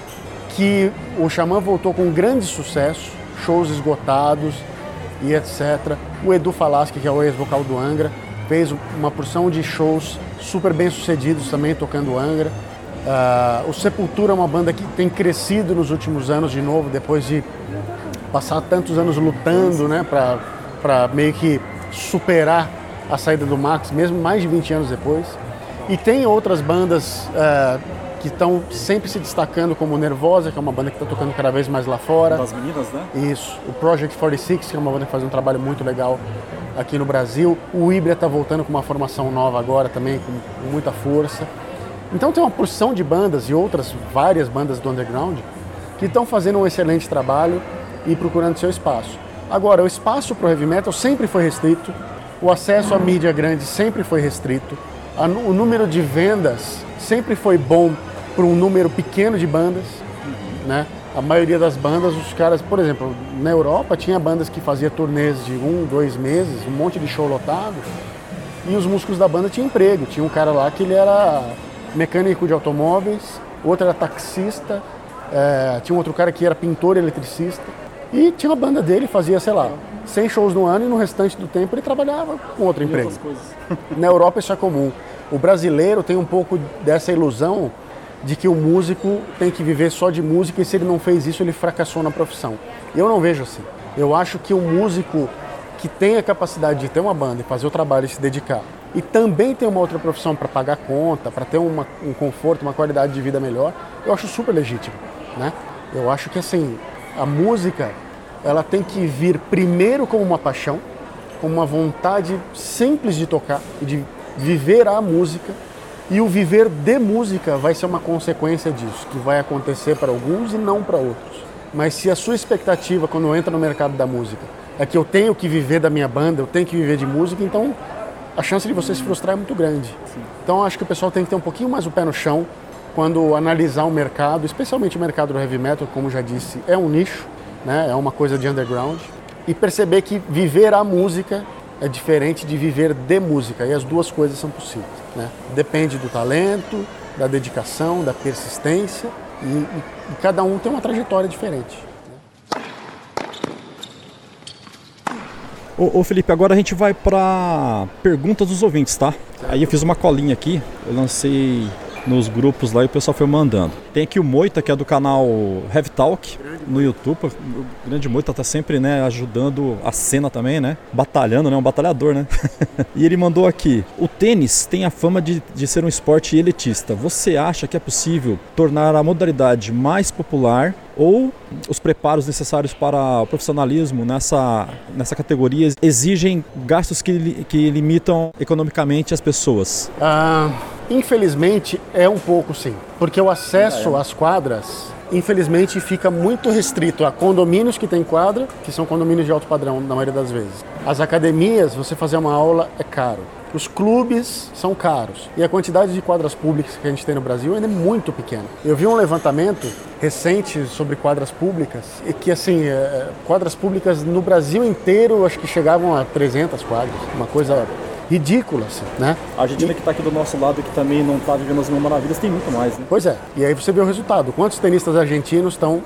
que o Xamã voltou com grande sucesso, shows esgotados e etc. O Edu Falaschi, que é o ex-vocal do Angra, fez uma porção de shows super bem sucedidos também tocando Angra. Uh, o Sepultura é uma banda que tem crescido nos últimos anos de novo, depois de passar tantos anos lutando né, para meio que superar a saída do Max, mesmo mais de 20 anos depois. E tem outras bandas uh, que estão sempre se destacando, como Nervosa, que é uma banda que está tocando cada vez mais lá fora. Das meninas, né? Isso. O Project 46, que é uma banda que faz um trabalho muito legal aqui no Brasil. O Ibra está voltando com uma formação nova agora também, com, muita força. Então tem uma porção de bandas e outras várias bandas do underground que estão fazendo um excelente trabalho e procurando seu espaço. Agora, o espaço para o heavy metal sempre foi restrito, o acesso à mídia grande sempre foi restrito, o número de vendas sempre foi bom para um número pequeno de bandas, né? A maioria das bandas, os caras, por exemplo, na Europa tinha bandas que fazia turnês de um, dois meses, um monte de show lotado, e os músicos da banda tinham emprego. Tinha um cara lá que ele era mecânico de automóveis, outro era taxista, é, tinha um outro cara que era pintor e eletricista. E tinha uma banda dele, fazia, sei lá, 100 shows no ano e no restante do tempo ele trabalhava com outro emprego. Na Europa isso é comum. O brasileiro tem um pouco dessa ilusão de que o músico tem que viver só de música e se ele não fez isso ele fracassou na profissão. Eu não vejo assim. Eu acho que o músico que tem a capacidade de ter uma banda e fazer o trabalho e se dedicar e também tem uma outra profissão para pagar conta, para ter uma, um conforto, uma qualidade de vida melhor, eu acho super legítimo, né? Eu acho que assim, a música, ela tem que vir primeiro como uma paixão, como uma vontade simples de tocar e de viver a música e o viver de música vai ser uma consequência disso, que vai acontecer para alguns e não para outros. Mas se a sua expectativa quando entra no mercado da música é que eu tenho que viver da minha banda, eu tenho que viver de música, então a chance de você se frustrar é muito grande. Sim. Então acho que o pessoal tem que ter um pouquinho mais o pé no chão quando analisar o mercado, especialmente o mercado do heavy metal, como já disse, é um nicho, né? é uma coisa de underground, e perceber que viver a música é diferente de viver de música e as duas coisas são possíveis. Né? Depende do talento, da dedicação, da persistência e, e, e cada um tem uma trajetória diferente. Né? Ô, ô, Felipe, agora a gente vai para perguntas dos ouvintes, tá? Aí eu fiz uma colinha aqui, eu lancei nos grupos lá e o pessoal foi mandando. Tem aqui o Moita, que é do canal Heavy Talk no YouTube. O grande Moita tá sempre, né, ajudando a cena também, né? Batalhando, né? Um batalhador, né? e ele mandou aqui: o tênis tem a fama de, de ser um esporte elitista. Você acha que é possível tornar a modalidade mais popular ou os preparos necessários para o profissionalismo nessa, nessa categoria exigem gastos que, que limitam economicamente as pessoas? Ah, infelizmente é um pouco sim, porque o acesso às quadras infelizmente fica muito restrito a condomínios que tem quadra, que são condomínios de alto padrão na maioria das vezes. As academias, você fazer uma aula é caro. Os clubes são caros e a quantidade de quadras públicas que a gente tem no Brasil ainda é muito pequena. Eu vi um levantamento recente sobre quadras públicas e que assim é, quadras públicas no Brasil inteiro acho que chegavam a 300 quadras, uma coisa ridículas, assim, né? A Argentina que está aqui do nosso lado, que também não está vivendo as mesmas maravilhas, tem muito mais, né? Pois é, e aí você vê o resultado. Quantos tenistas argentinos estão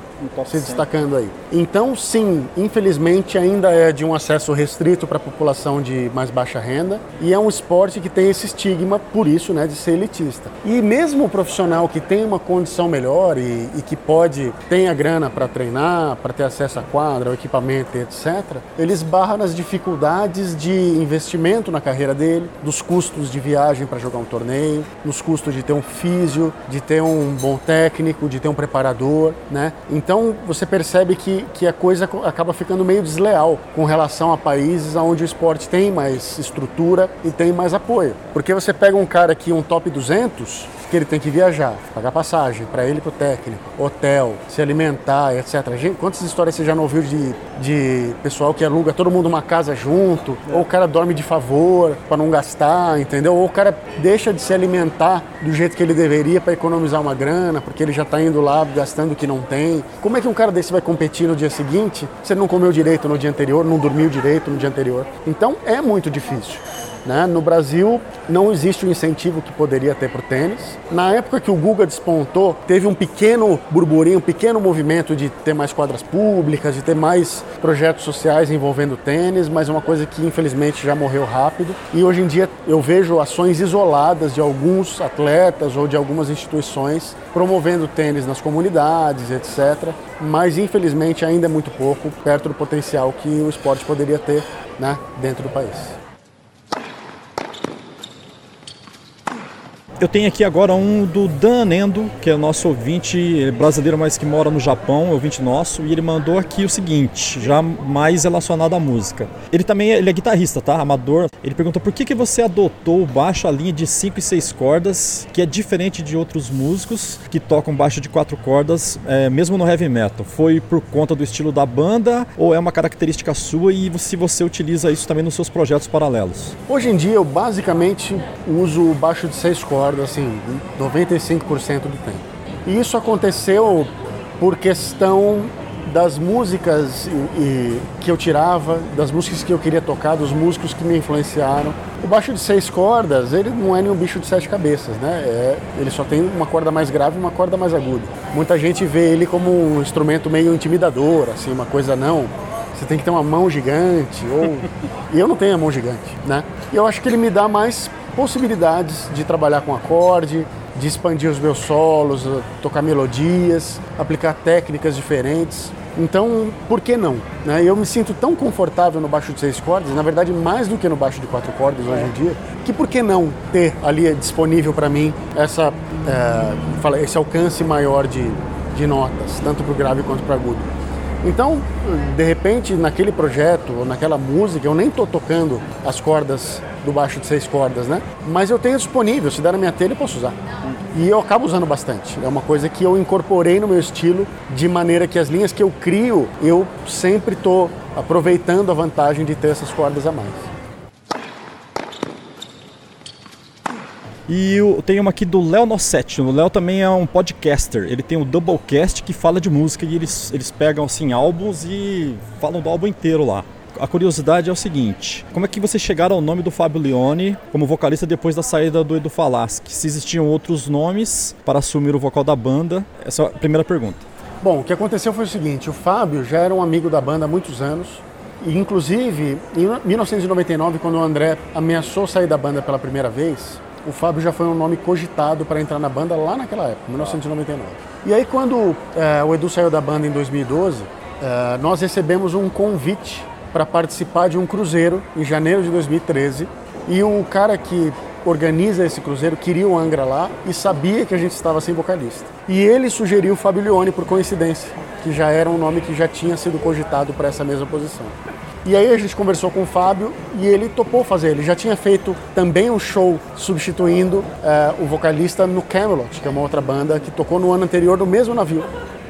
se destacando aí? Então, sim, infelizmente ainda é de um acesso restrito para a população de mais baixa renda e é um esporte que tem esse estigma, por isso, né, de ser elitista. E mesmo o profissional que tem uma condição melhor e, e que pode, tem a grana para treinar, para ter acesso à quadra, ao equipamento, etc., ele esbarra nas dificuldades de investimento na carreira dele, dos custos de viagem para jogar um torneio, nos custos de ter um físio, de ter um bom técnico, de ter um preparador, né? Então você percebe que, que a coisa acaba ficando meio desleal com relação a países onde o esporte tem mais estrutura e tem mais apoio. Porque você pega um cara aqui, um top 200, que ele tem que viajar, pagar passagem para ele e para o técnico, hotel, se alimentar, etc. Gente, quantas histórias você já não ouviu de, de pessoal que aluga todo mundo uma casa junto, é. ou o cara dorme de favor para não gastar, entendeu? Ou o cara deixa de se alimentar do jeito que ele deveria para economizar uma grana, porque ele já está indo lá gastando o que não tem. Como é que um cara desse vai competir no dia seguinte se ele não comeu direito no dia anterior, não dormiu direito no dia anterior? Então é muito difícil. Né? No Brasil não existe o incentivo que poderia ter para o tênis. Na época que o Guga despontou, teve um pequeno burburinho, um pequeno movimento de ter mais quadras públicas, de ter mais projetos sociais envolvendo tênis, mas é uma coisa que infelizmente já morreu rápido. E hoje em dia eu vejo ações isoladas de alguns atletas ou de algumas instituições promovendo tênis nas comunidades, etc. Mas infelizmente ainda é muito pouco, perto do potencial que o esporte poderia ter né, dentro do país. Eu tenho aqui agora um do Dan Nendo, que é nosso ouvinte brasileiro, mas que mora no Japão, ouvinte nosso, e ele mandou aqui o seguinte, já mais relacionado à música. Ele também ele é guitarrista, tá? Amador. Ele pergunta por que, que você adotou o baixo a linha de 5 e 6 cordas, que é diferente de outros músicos que tocam baixo de 4 cordas, é, mesmo no heavy metal. Foi por conta do estilo da banda ou é uma característica sua e se você utiliza isso também nos seus projetos paralelos? Hoje em dia eu basicamente uso o baixo de 6 cordas assim, 95% do tempo. E isso aconteceu por questão das músicas que eu tirava, das músicas que eu queria tocar, dos músicos que me influenciaram. O baixo de seis cordas, ele não é nenhum bicho de sete cabeças, né? É, ele só tem uma corda mais grave e uma corda mais aguda. Muita gente vê ele como um instrumento meio intimidador, assim, uma coisa não. Você tem que ter uma mão gigante, ou. e eu não tenho a mão gigante, né? E eu acho que ele me dá mais possibilidades de trabalhar com acorde, de expandir os meus solos, tocar melodias, aplicar técnicas diferentes. Então, por que não? Né? Eu me sinto tão confortável no baixo de seis cordas, na verdade mais do que no baixo de quatro cordas hoje em dia, que por que não ter ali disponível para mim essa, é, esse alcance maior de, de notas, tanto para o grave quanto para o agudo. Então, de repente, naquele projeto ou naquela música, eu nem estou tocando as cordas do baixo de seis cordas, né? Mas eu tenho disponível, se der na minha telha eu posso usar. E eu acabo usando bastante. É uma coisa que eu incorporei no meu estilo de maneira que as linhas que eu crio, eu sempre estou aproveitando a vantagem de ter essas cordas a mais. E eu tenho uma aqui do Léo Nossetti. O Léo também é um podcaster. Ele tem o Doublecast que fala de música e eles, eles pegam assim álbuns e falam do álbum inteiro lá. A curiosidade é o seguinte: como é que vocês chegaram ao nome do Fábio Leone como vocalista depois da saída do Edu Falaschi? Se existiam outros nomes para assumir o vocal da banda? Essa é a primeira pergunta. Bom, o que aconteceu foi o seguinte: o Fábio já era um amigo da banda há muitos anos. E, inclusive, em 1999, quando o André ameaçou sair da banda pela primeira vez, o Fábio já foi um nome cogitado para entrar na banda lá naquela época, 1999. E aí, quando é, o Edu saiu da banda em 2012, é, nós recebemos um convite para participar de um cruzeiro em janeiro de 2013. E o cara que organiza esse cruzeiro queria o Angra lá e sabia que a gente estava sem vocalista. E ele sugeriu o Fábio Leone por coincidência, que já era um nome que já tinha sido cogitado para essa mesma posição. E aí a gente conversou com o Fábio e ele topou fazer. Ele já tinha feito também um show substituindo uh, o vocalista no Camelot, que é uma outra banda que tocou no ano anterior no mesmo navio.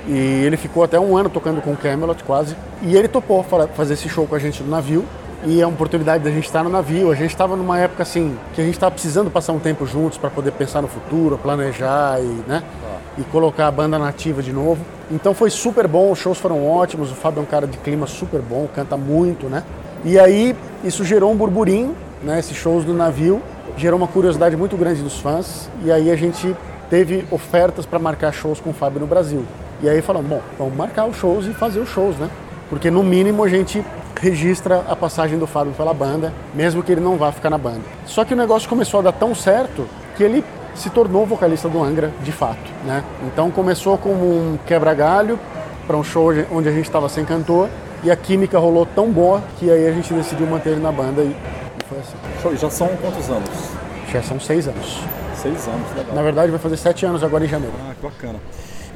E ele ficou até um ano tocando com o Camelot, quase. E ele topou fazer esse show com a gente no navio. E é uma oportunidade da gente estar no navio. A gente estava numa época assim que a gente estava precisando passar um tempo juntos para poder pensar no futuro, planejar e, né, e colocar a banda nativa de novo. Então foi super bom, os shows foram ótimos. O Fábio é um cara de clima super bom, canta muito, né? E aí isso gerou um burburinho, né? Esses shows do navio gerou uma curiosidade muito grande dos fãs. E aí a gente teve ofertas para marcar shows com o Fábio no Brasil. E aí falamos, bom, vamos marcar os shows e fazer os shows, né? Porque no mínimo a gente registra a passagem do Fábio pela banda, mesmo que ele não vá ficar na banda. Só que o negócio começou a dar tão certo que ele se tornou vocalista do Angra de fato, né? Então começou como um quebra-galho para um show onde a gente estava sem cantor e a química rolou tão boa que aí a gente decidiu manter ele na banda e, foi assim. Show, e já são quantos anos? Já são seis anos. Seis anos, legal. Na verdade vai fazer sete anos agora em janeiro. Ah, que bacana.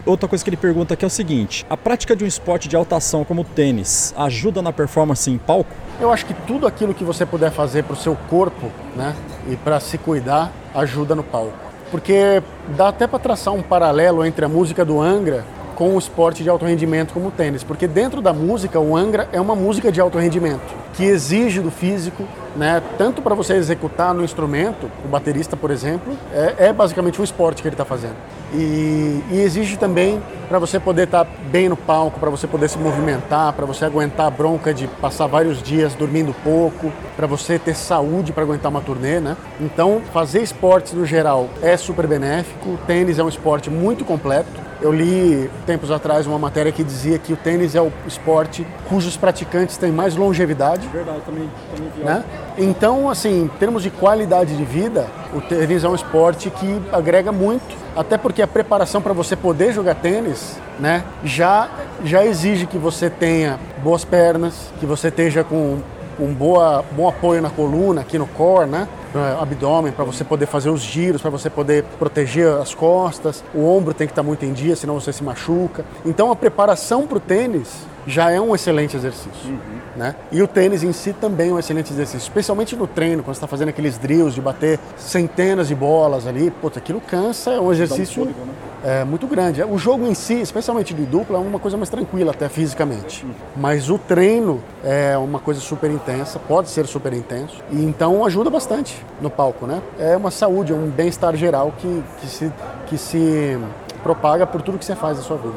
Outra coisa que ele pergunta aqui é o seguinte: a prática de um esporte de alta ação como o tênis ajuda na performance em palco? Eu acho que tudo aquilo que você puder fazer para o seu corpo, né, e para se cuidar, ajuda no palco. Porque dá até para traçar um paralelo entre a música do Angra com o esporte de alto rendimento como o tênis, porque dentro da música o Angra é uma música de alto rendimento que exige do físico, né, tanto para você executar no instrumento, o baterista, por exemplo, é, é basicamente um esporte que ele está fazendo. E, e, exige também para você poder estar tá bem no palco, para você poder se movimentar, para você aguentar a bronca de passar vários dias dormindo pouco, para você ter saúde para aguentar uma turnê, né? Então, fazer esportes no geral é super benéfico. O tênis é um esporte muito completo. Eu li tempos atrás uma matéria que dizia que o tênis é o esporte cujos praticantes têm mais longevidade. Verdade, também, também vi. Né? Então, assim, em termos de qualidade de vida, o tênis é um esporte que agrega muito, até porque a preparação para você poder jogar tênis, né, já já exige que você tenha boas pernas, que você esteja com um boa, bom apoio na coluna, aqui no core, né? No abdômen, para você poder fazer os giros, para você poder proteger as costas. O ombro tem que estar tá muito em dia, senão você se machuca. Então a preparação para o tênis já é um excelente exercício. Uhum. Né? E o tênis em si também é um excelente exercício, especialmente no treino, quando você está fazendo aqueles drills de bater centenas de bolas ali. Putz, aquilo cansa, é um exercício um fôlego, né? é, muito grande. O jogo em si, especialmente de dupla, é uma coisa mais tranquila até fisicamente. Uhum. Mas o treino é uma coisa super intensa, pode ser super intenso, e então ajuda bastante no palco. Né? É uma saúde, é um bem-estar geral que, que, se, que se propaga por tudo que você faz na sua vida.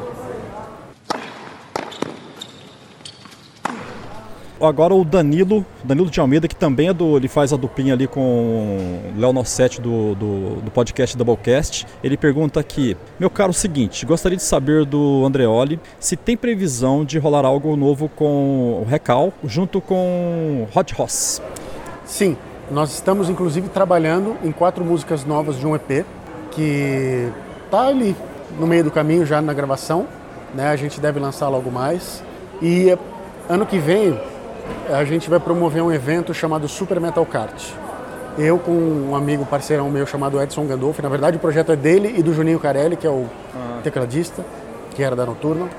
Agora o Danilo, Danilo de Almeida, que também é do. Ele faz a duplinha ali com o Léo Nossetti do, do, do podcast Doublecast. Ele pergunta aqui: Meu caro, seguinte, gostaria de saber do Andreoli se tem previsão de rolar algo novo com o Recal junto com Hot Hoss. Sim, nós estamos inclusive trabalhando em quatro músicas novas de um EP que tá ali no meio do caminho já na gravação, né? A gente deve lançar logo mais. E ano que vem a gente vai promover um evento chamado Super Metal Kart. Eu com um amigo parceirão meu chamado Edson Gandolfi, na verdade o projeto é dele e do Juninho Carelli, que é o ah. tecladista, que era da Noturna. Uhum.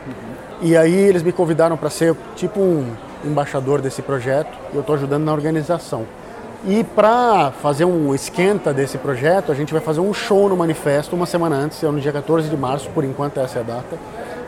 E aí eles me convidaram para ser tipo um embaixador desse projeto e eu estou ajudando na organização. E para fazer um esquenta desse projeto, a gente vai fazer um show no Manifesto uma semana antes, é no dia 14 de março, por enquanto essa é a data,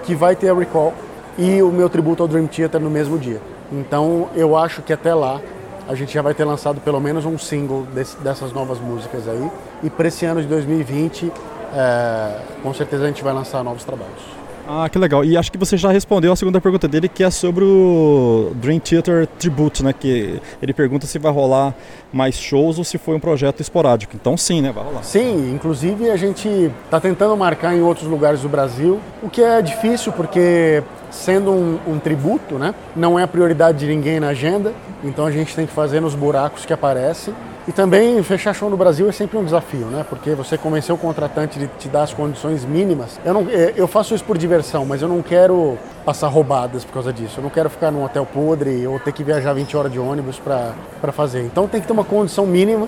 que vai ter a Recall e o meu tributo ao Dream Theater no mesmo dia. Então eu acho que até lá a gente já vai ter lançado pelo menos um single desse, dessas novas músicas aí. E para esse ano de 2020, é, com certeza a gente vai lançar novos trabalhos. Ah, que legal. E acho que você já respondeu a segunda pergunta dele, que é sobre o Dream Theater Tribute, né? Que ele pergunta se vai rolar mais shows ou se foi um projeto esporádico. Então sim, né? Vai rolar. Sim, inclusive a gente está tentando marcar em outros lugares do Brasil, o que é difícil porque sendo um, um, tributo, né? Não é a prioridade de ninguém na agenda, então a gente tem que fazer nos buracos que aparecem. E também fechar show no Brasil é sempre um desafio, né? Porque você convencer o contratante de te dar as condições mínimas. Eu, não, é, eu faço isso por diversão, mas eu não quero passar roubadas por causa disso. Eu não quero ficar num hotel podre ou ter que viajar 20 horas de ônibus para fazer. Então tem que ter uma condição mínima,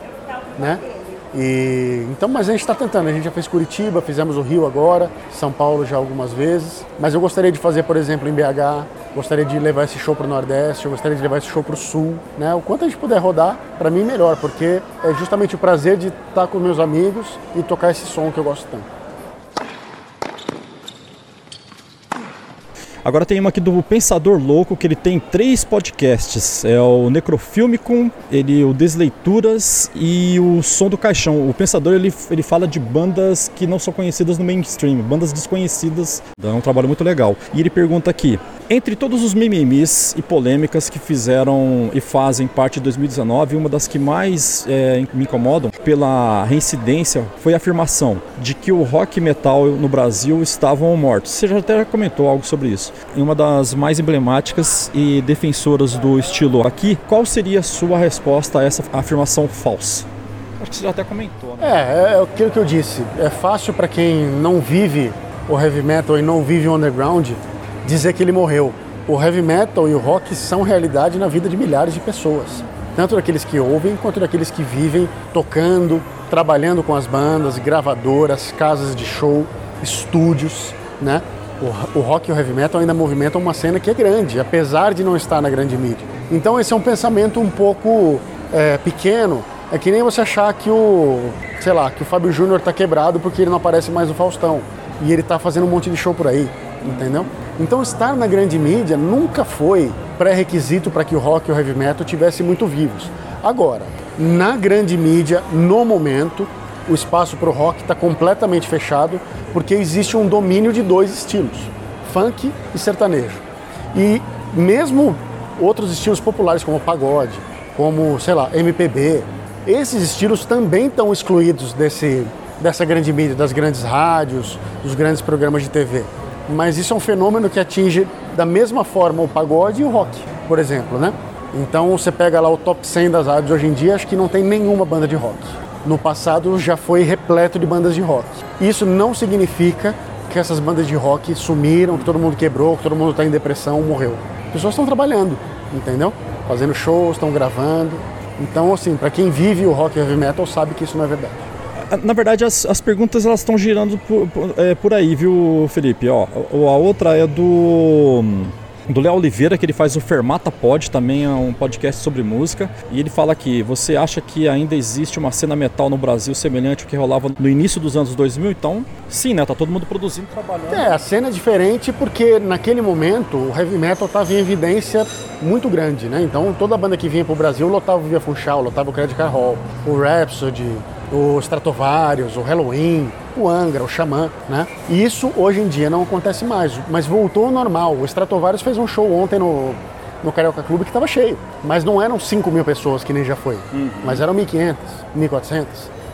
né? E, então, mas a gente está tentando. A gente já fez Curitiba, fizemos o Rio agora, São Paulo já algumas vezes. Mas eu gostaria de fazer, por exemplo, em BH. Gostaria de levar esse show para o Nordeste. Eu gostaria de levar esse show para o Sul. Né? O quanto a gente puder rodar, para mim melhor, porque é justamente o prazer de estar tá com meus amigos e tocar esse som que eu gosto tanto. Agora tem uma aqui do Pensador Louco, que ele tem três podcasts. É o Necrofilmicum, ele, o Desleituras e o Som do Caixão. O Pensador ele, ele fala de bandas que não são conhecidas no mainstream, bandas desconhecidas. É um trabalho muito legal. E ele pergunta aqui: entre todos os mimimis e polêmicas que fizeram e fazem parte de 2019, uma das que mais é, me incomodam pela reincidência foi a afirmação de que o rock metal no Brasil estavam mortos. Você já até comentou algo sobre isso. Em uma das mais emblemáticas e defensoras do estilo aqui, qual seria a sua resposta a essa afirmação falsa? Acho que você já até comentou. Né? É, é aquilo que eu disse. É fácil para quem não vive o heavy metal e não vive o underground dizer que ele morreu. O heavy metal e o rock são realidade na vida de milhares de pessoas, tanto daqueles que ouvem quanto daqueles que vivem tocando, trabalhando com as bandas, gravadoras, casas de show, estúdios, né? O, o rock e o heavy metal ainda movimentam uma cena que é grande, apesar de não estar na grande mídia. Então esse é um pensamento um pouco é, pequeno. É que nem você achar que o, sei lá, que o Fábio Júnior está quebrado porque ele não aparece mais no Faustão e ele está fazendo um monte de show por aí, entendeu? Então, estar na grande mídia nunca foi pré-requisito para que o rock e o heavy metal tivessem muito vivos. Agora, na grande mídia, no momento, o espaço para o rock está completamente fechado porque existe um domínio de dois estilos, funk e sertanejo. E mesmo outros estilos populares como pagode, como, sei lá, MPB, esses estilos também estão excluídos desse, dessa grande mídia, das grandes rádios, dos grandes programas de TV mas isso é um fenômeno que atinge da mesma forma o pagode e o rock, por exemplo, né? Então você pega lá o top 100 das rádios hoje em dia, acho que não tem nenhuma banda de rock. No passado já foi repleto de bandas de rock. Isso não significa que essas bandas de rock sumiram, que todo mundo quebrou, que todo mundo está em depressão, morreu. As pessoas estão trabalhando, entendeu? Fazendo shows, estão gravando. Então, assim, para quem vive o rock e heavy metal sabe que isso não é verdade na verdade, as, as perguntas elas estão girando por, por, é, por, aí, viu, Felipe? Ó, a outra é do do Léo Oliveira, que ele faz o Fermata Pod, também é um podcast sobre música. E ele fala que você acha que ainda existe uma cena metal no Brasil semelhante ao que rolava no início dos anos 2000? Então, sim, né? Tá todo mundo produzindo, trabalhando. É, a cena é diferente porque naquele momento o heavy metal estava em evidência muito grande, né? Então toda banda que vinha pro Brasil lotava o Via Funchal, lotava o Credit Car Hall, o Rhapsody, o Stratovarius, o Halloween, o Angra, o Xamã, né? E isso hoje em dia não acontece mais, mas voltou ao normal. O Stratovarius fez um show ontem no, no Carioca Clube que estava cheio, mas não eram 5 mil pessoas que nem já foi, uhum. mas eram 1.500, 1.400,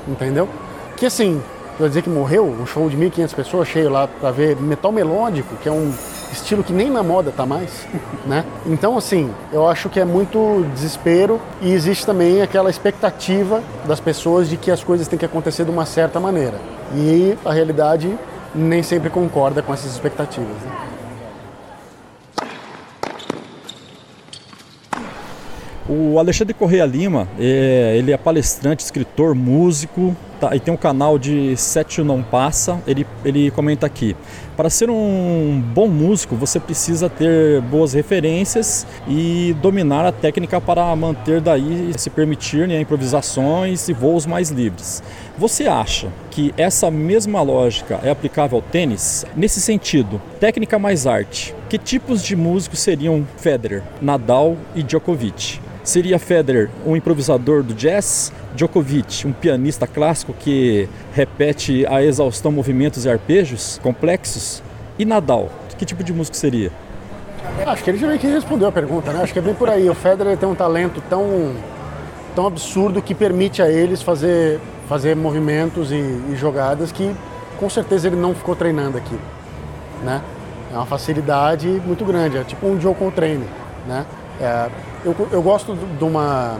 entendeu? Que assim, eu dizer que morreu, um show de 1.500 pessoas cheio lá para ver metal melódico, que é um estilo que nem na moda tá mais, né? Então, assim, eu acho que é muito desespero e existe também aquela expectativa das pessoas de que as coisas têm que acontecer de uma certa maneira. E a realidade nem sempre concorda com essas expectativas. Né? O Alexandre Correia Lima, é, ele é palestrante, escritor, músico, tá, e tem um canal de Sete Não Passa. Ele, ele comenta aqui: para ser um bom músico, você precisa ter boas referências e dominar a técnica para manter daí se permitir né, improvisações e voos mais livres. Você acha que essa mesma lógica é aplicável ao tênis? Nesse sentido, técnica mais arte, que tipos de músicos seriam Federer, Nadal e Djokovic? Seria Federer um improvisador do jazz, Djokovic um pianista clássico que repete a exaustão movimentos e arpejos complexos, e Nadal, que tipo de músico seria? Acho que ele já meio que respondeu a pergunta, né? Acho que é bem por aí. O Federer tem um talento tão, tão absurdo que permite a eles fazer, fazer movimentos e, e jogadas que com certeza ele não ficou treinando aqui, né? É uma facilidade muito grande, é tipo um Joe Coltrane, né? É, eu, eu gosto de uma,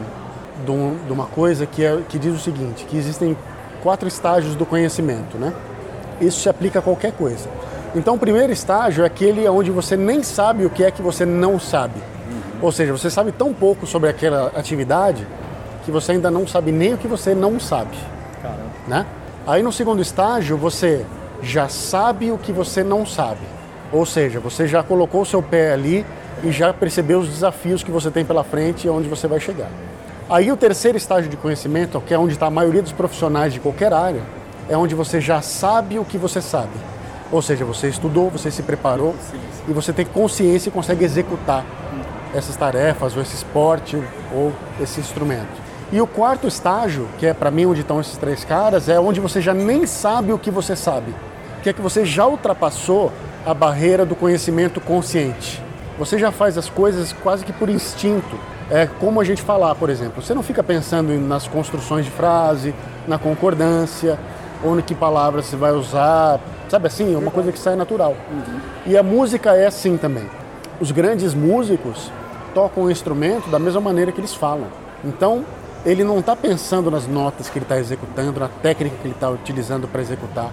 de, um, uma coisa que, é, que diz o seguinte, que existem quatro estágios do conhecimento, né? Isso se aplica a qualquer coisa. Então, o primeiro estágio é aquele onde você nem sabe o que é que você não sabe. Ou seja, você sabe tão pouco sobre aquela atividade que você ainda não sabe nem o que você não sabe. Caramba. Né? Aí, no segundo estágio, você já sabe o que você não sabe. Ou seja, você já colocou o seu pé ali e já perceber os desafios que você tem pela frente e onde você vai chegar. Aí o terceiro estágio de conhecimento, que é onde está a maioria dos profissionais de qualquer área, é onde você já sabe o que você sabe. Ou seja, você estudou, você se preparou e você tem consciência e consegue executar essas tarefas, ou esse esporte, ou esse instrumento. E o quarto estágio, que é para mim onde estão esses três caras, é onde você já nem sabe o que você sabe, que é que você já ultrapassou a barreira do conhecimento consciente. Você já faz as coisas quase que por instinto. É como a gente falar, por exemplo. Você não fica pensando nas construções de frase, na concordância, ou em que palavras você vai usar. Sabe assim? É uma coisa que sai natural. Uhum. E a música é assim também. Os grandes músicos tocam o instrumento da mesma maneira que eles falam. Então, ele não está pensando nas notas que ele está executando, na técnica que ele está utilizando para executar.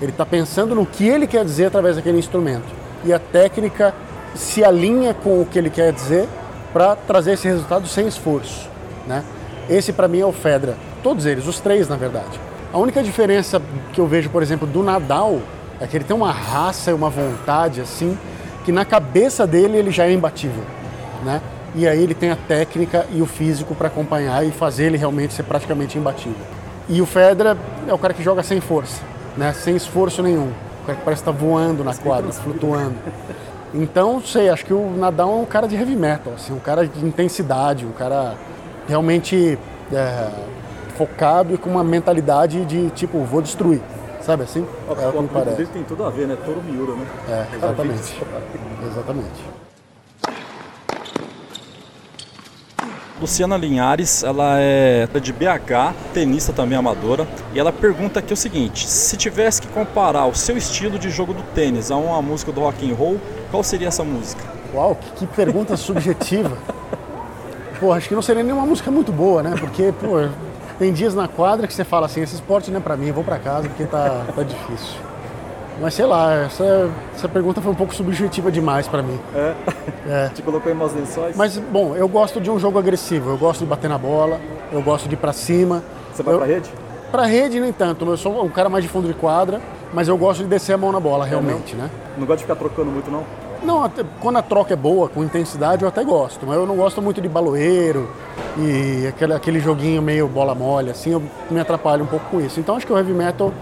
Ele está pensando no que ele quer dizer através daquele instrumento. E a técnica se alinha com o que ele quer dizer para trazer esse resultado sem esforço. Né? Esse para mim é o Fedra. Todos eles, os três na verdade. A única diferença que eu vejo, por exemplo, do Nadal é que ele tem uma raça e uma vontade assim que na cabeça dele ele já é imbatível, né? E aí ele tem a técnica e o físico para acompanhar e fazer ele realmente ser praticamente imbatível. E o Federer é o cara que joga sem força, né? Sem esforço nenhum. O cara que parece estar tá voando na quadra, flutuando. Então, sei, acho que o Nadal é um cara de heavy metal, assim, um cara de intensidade, um cara realmente é, focado e com uma mentalidade de tipo, vou destruir. Sabe assim? O, é o que me parece. dele tem tudo a ver, né? Toro Miura, né? É, exatamente. exatamente. Luciana Linhares, ela é de BH, tenista também amadora, e ela pergunta aqui o seguinte: se tivesse que comparar o seu estilo de jogo do tênis a uma música do rock and roll, qual seria essa música? Uau, que, que pergunta subjetiva. Pô, acho que não seria nenhuma música muito boa, né? Porque, pô, tem dias na quadra que você fala assim, esse esporte não é pra mim, eu vou pra casa porque tá, tá difícil. Mas sei lá, essa, essa pergunta foi um pouco subjetiva demais para mim. É? é. Te colocou em umas lençóis? Mas, bom, eu gosto de um jogo agressivo. Eu gosto de bater na bola, eu gosto de ir pra cima. Você vai eu, pra rede? Pra rede nem tanto. Eu sou um cara mais de fundo de quadra, mas eu gosto de descer a mão na bola, é realmente, não? né? Não gosta de ficar trocando muito, não? Não, até, quando a troca é boa, com intensidade, eu até gosto. Mas eu não gosto muito de baloeiro e aquele, aquele joguinho meio bola mole, assim, eu me atrapalho um pouco com isso. Então acho que o heavy metal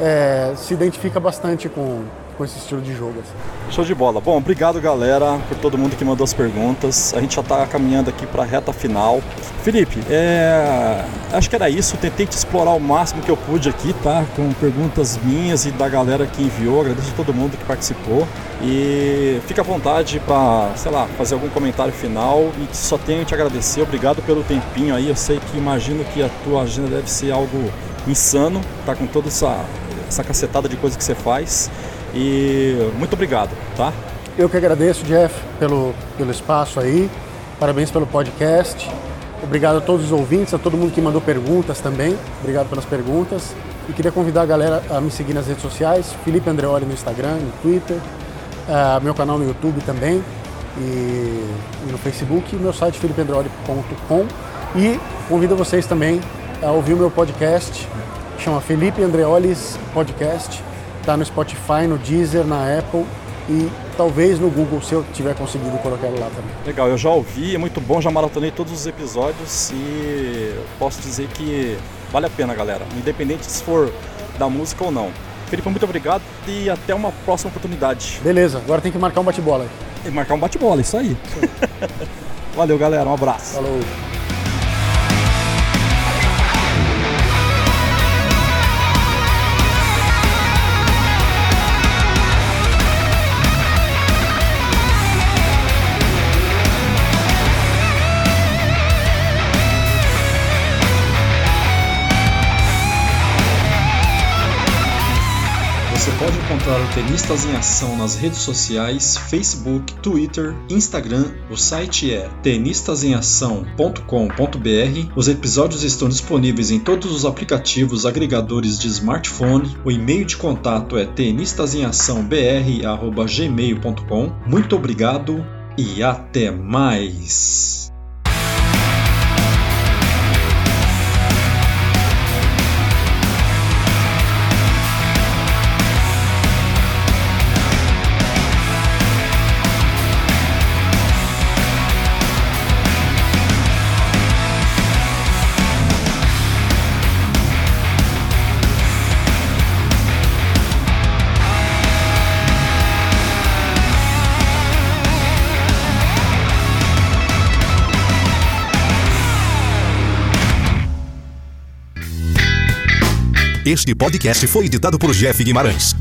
é, se identifica bastante com, com esse estilo de jogo. Assim. Show de bola. Bom, obrigado galera por todo mundo que mandou as perguntas. A gente já está caminhando aqui para a reta final. Felipe, é... acho que era isso. Tentei te explorar o máximo que eu pude aqui, tá? Com perguntas minhas e da galera que enviou. Agradeço a todo mundo que participou. E fica à vontade para, sei lá, fazer algum comentário final. E só tenho te agradecer. Obrigado pelo tempinho aí. Eu sei que imagino que a tua agenda deve ser algo insano, tá com toda essa essa cacetada de coisa que você faz. E muito obrigado, tá? Eu que agradeço, Jeff, pelo, pelo espaço aí. Parabéns pelo podcast. Obrigado a todos os ouvintes, a todo mundo que mandou perguntas também. Obrigado pelas perguntas. E queria convidar a galera a me seguir nas redes sociais, Felipe Andreoli no Instagram, no Twitter, uh, meu canal no YouTube também e, e no Facebook, meu site felipeandreoli.com. E convido vocês também a ouvir o meu podcast chama Felipe Andreolis Podcast. Está no Spotify, no Deezer, na Apple e talvez no Google, se eu tiver conseguido colocar ele lá também. Legal, eu já ouvi, é muito bom, já maratonei todos os episódios e posso dizer que vale a pena, galera, independente se for da música ou não. Felipe, muito obrigado e até uma próxima oportunidade. Beleza, agora tem que marcar um bate-bola. Tem que marcar um bate-bola, isso aí. Isso aí. Valeu, galera, um abraço. Falou. Pode encontrar o Tenistas em Ação nas redes sociais, Facebook, Twitter, Instagram. O site é tenistasemação.com.br. Os episódios estão disponíveis em todos os aplicativos agregadores de smartphone. O e-mail de contato é tenistasemaçãobr@gmail.com. Muito obrigado e até mais. Este podcast foi editado por Jeff Guimarães.